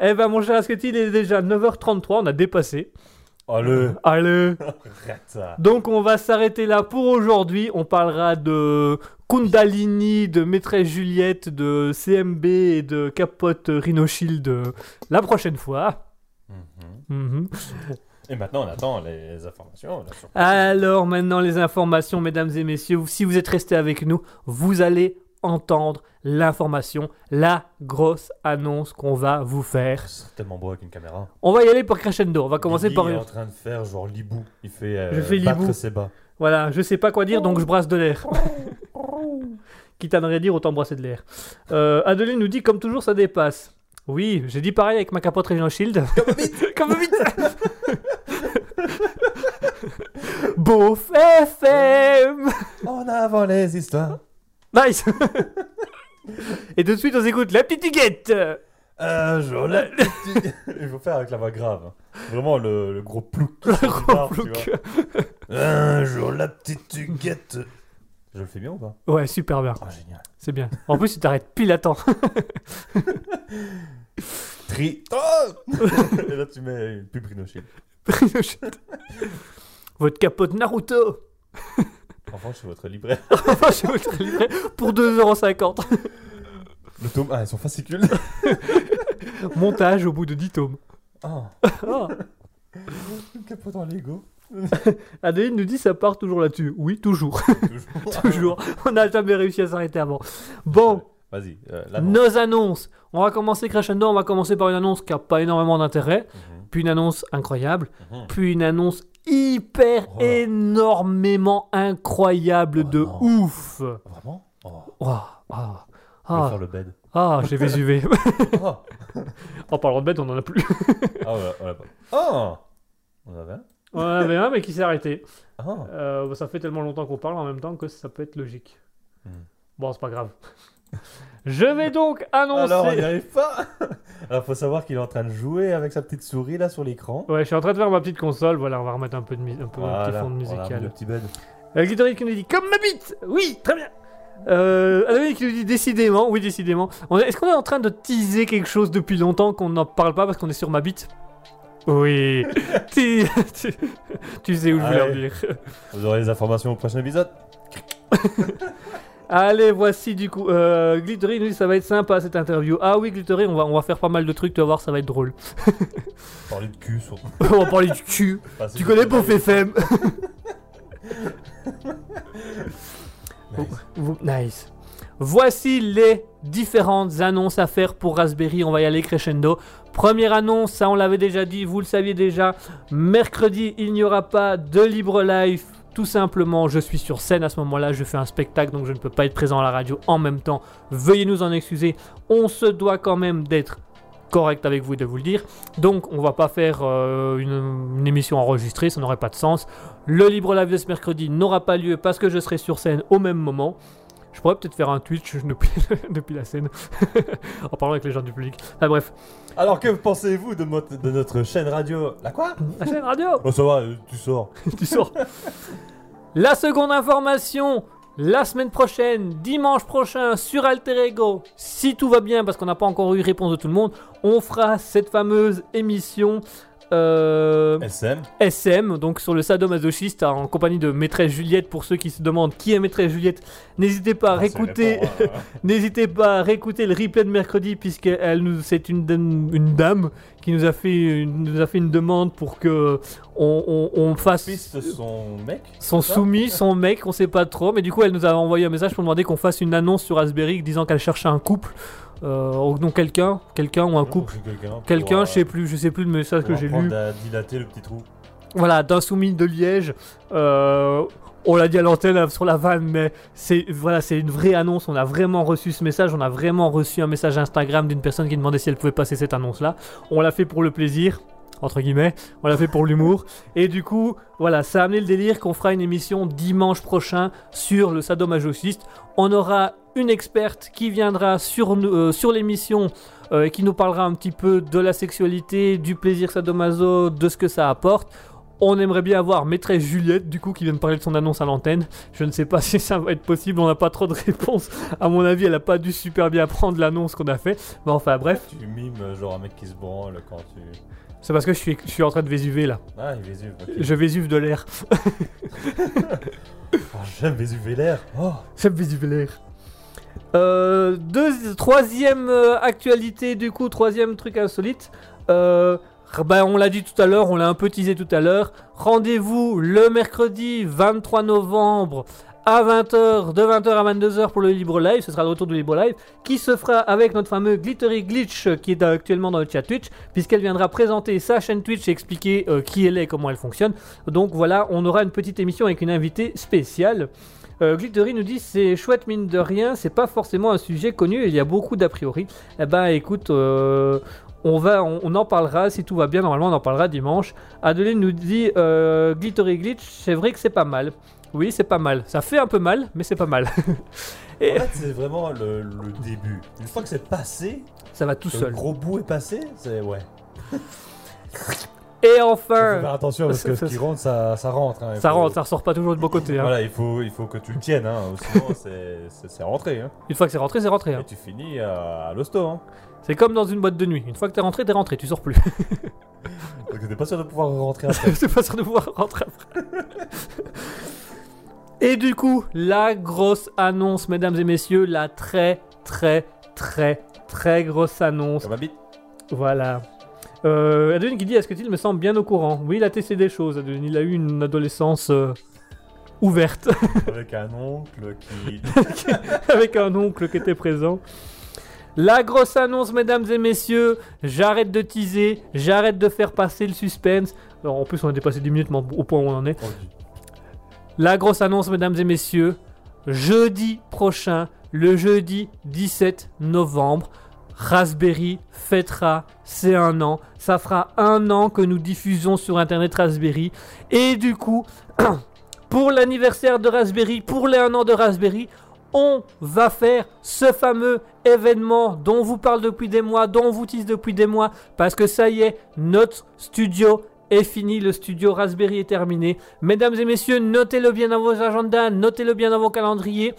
Eh ben, mon cher Asketil, il est déjà 9h33, on a dépassé. Le Allez Arrête ça. Donc, on va s'arrêter là pour aujourd'hui. On parlera de Kundalini, de Maîtresse Juliette, de CMB et de Capote Rhino Shield euh, la prochaine fois. Mhm. Mhm. Et maintenant, on attend les informations. Alors maintenant les informations, mesdames et messieurs, si vous êtes restés avec nous, vous allez entendre l'information, la grosse annonce qu'on va vous faire. C'est tellement beau avec une caméra. On va y aller par crescendo. On va commencer par est une... en train de faire genre l'hibou. Il fait, euh, Je fais battre l'hibou. ses bas. Voilà, je sais pas quoi dire, donc je brasse de l'air. [LAUGHS] Quitte à ne rien dire, autant brasser de l'air. Euh, Adeline nous dit, comme toujours, ça dépasse. Oui, j'ai dit pareil avec ma capote Rhino Shield. Comme vite [LAUGHS] Comme vite [LAUGHS] Beauf FM En avant les histoires. Nice [LAUGHS] Et tout de suite, on s'écoute la petite guette Un jour, la [LAUGHS] petite- Il faut faire avec la voix grave. hein. Vraiment le, le gros plouc. Le gros tu plouc. Un jour, la petite guette. Je le fais bien ou pas? Ouais, super bien. Oh, génial. C'est bien. En plus, tu t'arrêtes pile à temps. [LAUGHS] Tri. Oh Et là, tu mets une pub Rhinoshield. Votre capote Naruto [LAUGHS] Enfin, chez votre libraire. [LAUGHS] Enfin, chez votre livret pour 2,50€. Le tome. Ah, ils sont fascicules. [LAUGHS] Montage au bout de 10 tomes. Ah. une capote en Lego. Adeline nous dit ça part toujours là-dessus. Oui, toujours. Toujours. toujours. On n'a jamais réussi à s'arrêter avant. Bon, Vas-y, euh, nos annonces. On va commencer crescendo. On va commencer par une annonce qui n'a pas énormément d'intérêt. Mhm, Puis une annonce incroyable. mhm. Puis une annonce hyper Oh. énormément incroyable Oh de non. ouf. Vraiment Oh, ah, ah, faire le bed. ah, j'ai [LAUGHS] vésuvé. [LAUGHS] En parlant de bête, on en a plus. ah, ouais, on l'a pas. Oh On avait un On en avait un, mais qui s'est arrêté. Euh, bah, ça fait tellement longtemps qu'on parle en même temps que ça peut être logique. Hmm. Bon, c'est pas grave. Je vais donc annoncer. Alors, on n'y arrive pas [LAUGHS] Alors, faut savoir qu'il est en train de jouer avec sa petite souris là sur l'écran. Ouais, je suis en train de faire ma petite console. Voilà, on va remettre un peu de un peu un petit Voilà, fond mis musical. le petit bed. Euh, qui nous dit comme ma bite. Oui, très bien. Euh, qui nous dit décidément, oui décidément. Est-ce qu'on est en train de teaser quelque chose depuis longtemps qu'on n'en parle pas parce qu'on est sur ma bite? Oui. [LAUGHS] tu, tu- tu sais où je voulais en venir. Vous aurez les informations au prochain épisode. [LAUGHS] Allez, voici du coup. Euh, Glittery dit ça va être sympa cette interview. Ah oui, Glittery, on va, on va faire pas mal de trucs, tu vas voir, ça va être drôle. [LAUGHS] Parler de cul sur. [LAUGHS] on va parler du cul. Passer Tu connais. Beauf [LAUGHS] FM Nice. Nice. Voici les différentes annonces à faire pour Raspberry. On va y aller crescendo. Première annonce, ça on l'avait déjà dit, vous le saviez déjà. Mercredi, il n'y aura pas de libre live. Tout simplement, je suis sur scène à ce moment-là, je fais un spectacle, donc je ne peux pas être présent à la radio en même temps. Veuillez nous en excuser. On se doit quand même d'être correct avec vous et de vous le dire. Donc, on va pas faire euh, une, une émission enregistrée, ça n'aurait pas de sens. Le libre live de ce mercredi n'aura pas lieu parce que je serai sur scène au même moment. Je pourrais peut-être faire un Twitch [LAUGHS] depuis, depuis la scène, [LAUGHS] en parlant avec les gens du public. Enfin bref, Alors, que pensez-vous de, mot- de notre chaîne radio? La quoi? La chaîne radio, [LAUGHS] Oh, ça va, euh, tu sors. tu sors. La seconde information, la semaine prochaine, dimanche prochain, sur Alter Ego, si tout va bien, parce qu'on n'a pas encore eu réponse de tout le monde, on fera cette fameuse émission euh, SM. SM, donc sur le sadomasochiste en compagnie de Maîtresse Juliette. Pour ceux qui se demandent qui est Maîtresse Juliette, n'hésitez pas à réécouter, Ah, c'est répond, [LAUGHS] n'hésitez pas à réécouter le replay de mercredi puisqu'elle nous, c'est une, dame- une dame qui nous a fait une, nous a fait une demande pour que on, on- on fasse Fils de son mec son soumis, son mec, on sait pas trop, mais du coup elle nous a envoyé un message pour demander qu'on fasse une annonce sur Raspberry disant qu'elle cherchait un couple, euh, donc quelqu'un, quelqu'un ou un couple. Ou Quelqu'un. je sais plus, je sais plus le message que j'ai lu. à dilater le petit trou. Voilà, d'un soumis de Liège. Euh, on l'a dit à l'antenne euh, sur la vanne, mais c'est voilà, c'est une vraie annonce. On a vraiment reçu ce message. On a vraiment reçu un message Instagram d'une personne qui demandait si elle pouvait passer cette annonce-là. On l'a fait pour le plaisir. Entre guillemets, on l'a fait pour l'humour. Et du coup, voilà, ça a amené le délire qu'on fera une émission dimanche prochain sur le sadomasochiste. On aura une experte qui viendra sur, euh, sur l'émission euh, et qui nous parlera un petit peu de la sexualité, du plaisir sadomaso, de ce que ça apporte. On aimerait bien avoir maîtresse Juliette, du coup, qui vient de parler de son annonce à l'antenne. Je ne sais pas [LAUGHS] si ça va être possible, on n'a pas trop de réponses. À mon avis, elle n'a pas dû super bien prendre l'annonce qu'on a fait. Mais enfin, bref, Tu mimes euh, genre un mec qui se branle quand tu. c'est parce que je suis, je suis en train de vésuver là. Ah, il Vésuve. ok. Je vésuve de l'air. Oh, [LAUGHS] J'aime Vésuve l'air. Oh. J'aime vésuver l'air. Euh, deux, troisième euh, actualité, du coup, troisième truc insolite. Euh, ben, on l'a dit tout à l'heure, on l'a un peu teasé tout à l'heure. Rendez-vous le mercredi 23 novembre à 20h, de 20h à 22h pour le Libre Live. Ce sera le retour du Libre Live qui se fera avec notre fameux Glittery Glitch qui est actuellement dans le chat Twitch, puisqu'elle viendra présenter sa chaîne Twitch et expliquer qui elle est et comment elle fonctionne. Donc voilà, on aura une petite émission avec une invitée spéciale. Euh, Glittery nous dit c'est chouette mine de rien, c'est pas forcément un sujet connu, il y a beaucoup d'a priori. Eh ben écoute, euh, On, va, on, on en parlera, si tout va bien, normalement on en parlera dimanche. Adeline nous dit euh, Glittery Glitch, c'est vrai que c'est pas mal. Oui, c'est pas mal. Ça fait un peu mal, mais c'est pas mal. [LAUGHS] Et En fait, c'est vraiment le, le début. Une fois que c'est passé, ça va tout seul. le gros bout est passé, c'est ouais. [LAUGHS] Et Faut enfin, faire attention parce que ce qui rentre, ça, ça rentre. hein. Ça faut- rentre, ça ressort pas toujours de bon côté. hein. Voilà, il faut, il faut que tu le tiennes, hein, sinon [LAUGHS] c'est- rentré. Hein. Une fois que c'est rentré, c'est rentré. hein. Et tu finis à, à l'hosto. Hein. C'est comme dans une boîte de nuit. Une fois que t'es rentré, t'es rentré, tu sors plus. [LAUGHS] Donc t'es pas sûr de pouvoir rentrer après. [LAUGHS] c'est pas sûr de pouvoir rentrer après. Et du coup, la grosse annonce, mesdames et messieurs, la très, très, très, très grosse annonce. Comme ma bite. Voilà. Euh, Adeline qui dit Est-ce que il me semble bien au courant? Oui, il a testé des choses. Adeline, il a eu une adolescence euh, ouverte [LAUGHS] Avec un oncle qui. [LAUGHS] avec un oncle qui était présent. La grosse annonce, mesdames et messieurs. J'arrête de teaser, j'arrête de faire passer le suspense. Alors, en plus, on a dépassé 10 minutes, mais au point où on en est. La grosse annonce, mesdames et messieurs, jeudi prochain, le jeudi 17 novembre, Raspberry fêtera ses un an. Ça fera un an que nous diffusons sur Internet Raspberry. Et du coup, [CLEARS THROAT] pour l'anniversaire de Raspberry, pour les un an de Raspberry, on va faire ce fameux événement dont on vous parle depuis des mois, dont on vous tease depuis des mois, parce que ça y est, notre studio est fini, le studio Raspberry est terminé. Mesdames et messieurs, notez-le bien dans vos agendas, notez-le bien dans vos calendriers.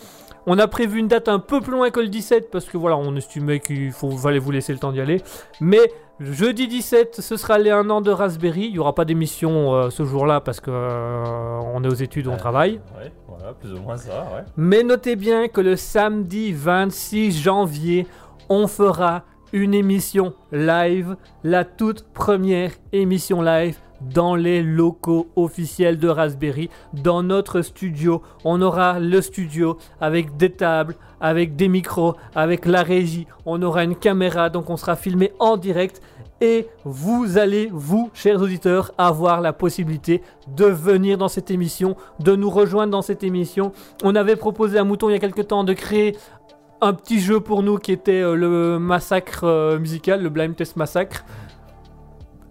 On a prévu une date un peu plus loin que le 17 parce que voilà, on estimait qu'il faut, fallait vous laisser le temps d'y aller. Mais jeudi 17, ce sera les 1 an de Raspberry. Il n'y aura pas d'émission euh, ce jour-là parce que euh, on est aux études, on travaille. Ouais, voilà, plus ou moins ça, ouais. Mais notez bien que le samedi 26 janvier, on fera une émission live, la toute première émission live dans les locaux officiels de Raspberry, dans notre studio. On aura le studio avec des tables, avec des micros, avec la régie. On aura une caméra, donc on sera filmé en direct. Et vous allez, vous, chers auditeurs, avoir la possibilité de venir dans cette émission, de nous rejoindre dans cette émission. On avait proposé à Mouton il y a quelque temps de créer un petit jeu pour nous qui était euh, le massacre euh, musical, le Blind Test Massacre.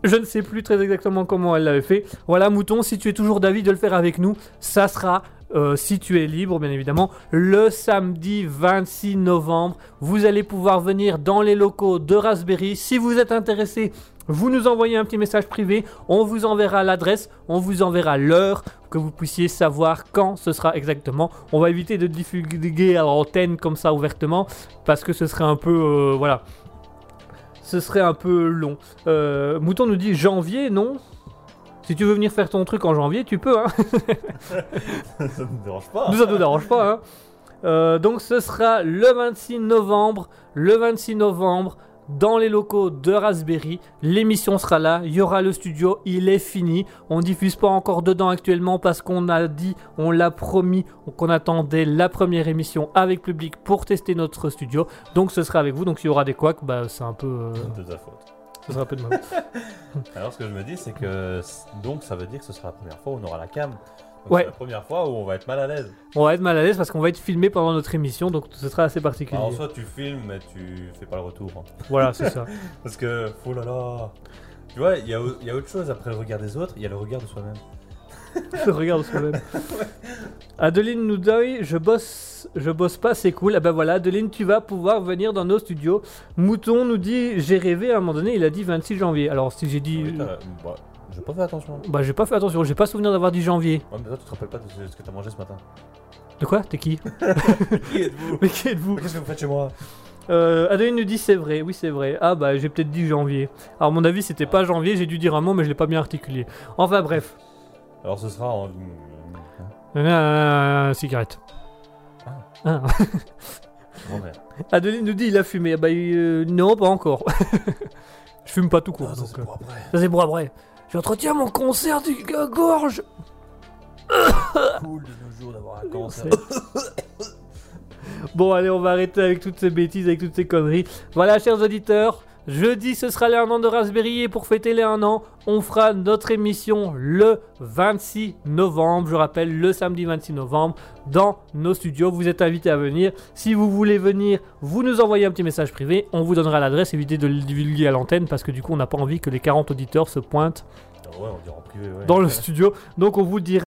Je ne sais plus très exactement comment elle l'avait fait. Voilà, Mouton, si tu es toujours d'avis de le faire avec nous, ça sera, euh, si tu es libre, bien évidemment, le samedi 26 novembre. Vous allez pouvoir venir dans les locaux de Raspberry. Si vous êtes intéressé, vous nous envoyez un petit message privé. On vous enverra l'adresse, on vous enverra l'heure, que vous puissiez savoir quand ce sera exactement. On va éviter de divulguer à l'antenne comme ça ouvertement, parce que ce serait un peu... euh, voilà. Ce serait un peu long. Euh, Mouton nous dit janvier, non? Si tu veux venir faire ton truc en janvier, tu peux, hein [LAUGHS] ça me dérange pas. Nous, ça ne nous dérange pas, hein. Euh, donc ce sera le 26 novembre, le 26 novembre, dans les locaux de Raspberry. L'émission sera là, il y aura le studio, il est fini. On diffuse pas encore dedans actuellement parce qu'on a dit, on l'a promis, qu'on attendait la première émission avec public pour tester notre studio. Donc ce sera avec vous, donc s'il y aura des couacs, bah c'est un peu... euh, De ta faute. ce sera un peu de ma [LAUGHS] faute. Alors ce que je me dis, c'est que donc ça veut dire que ce sera la première fois où on aura la cam. Donc, Ouais. C'est la première fois où on va être mal à l'aise. On va être mal à l'aise parce qu'on va être filmé pendant notre émission, donc ce sera assez particulier. Alors, en soi, tu filmes, mais tu fais pas le retour. hein. Voilà, c'est ça. [LAUGHS] Parce que, oh là là. Tu vois, il y, a y autre chose après le regard des autres, il y a le regard de soi-même. [LAUGHS] Regarde soi-même. [LAUGHS] Adeline nous dit je bosse, je bosse pas, c'est cool. Ah ben voilà, Adeline, tu vas pouvoir venir dans nos studios. Mouton nous dit j'ai rêvé à un moment donné, il a dit 26 janvier. Alors si j'ai dit, Oui, bah, j'ai pas fait attention. bah j'ai pas fait attention, j'ai pas souvenir d'avoir dit janvier. Ouais, mais toi, tu te rappelles pas de ce que t'as mangé ce matin. De quoi? T'es qui? [LAUGHS] Qui êtes-vous? Mais qui êtes-vous? Qu'est-ce que vous faites chez moi? Euh, Adeline nous dit c'est vrai, oui c'est vrai. Ah bah j'ai peut-être dit janvier. Alors à mon avis c'était pas janvier, j'ai dû dire un mot mais je l'ai pas bien articulé. Enfin bref, Alors ce sera en. Euh, cigarette. Ah. Merde. Adeline nous dit il a fumé. Ah bah euh, non, pas encore. [LAUGHS] je fume pas tout court. Ah, ça, c'est euh, pour après. ça c'est pour après. J'entretiens mon concert du gorge. [COUGHS] cool de nos jours d'avoir un cancer. [COUGHS] Bon allez, on va arrêter avec toutes ces bêtises, avec toutes ces conneries. Voilà, chers auditeurs, Jeudi, ce sera les 1 an de Raspberry et pour fêter les 1 an, on fera notre émission le 26 novembre. Je rappelle, le samedi 26 novembre, dans nos studios. Vous êtes invités à venir. Si vous voulez venir, vous nous envoyez un petit message privé. On vous donnera l'adresse. Évitez de le divulguer à l'antenne parce que du coup, on n'a pas envie que les 40 auditeurs se pointent Ah ouais, on dirait en privé. ouais. dans le studio. Donc, on vous dira.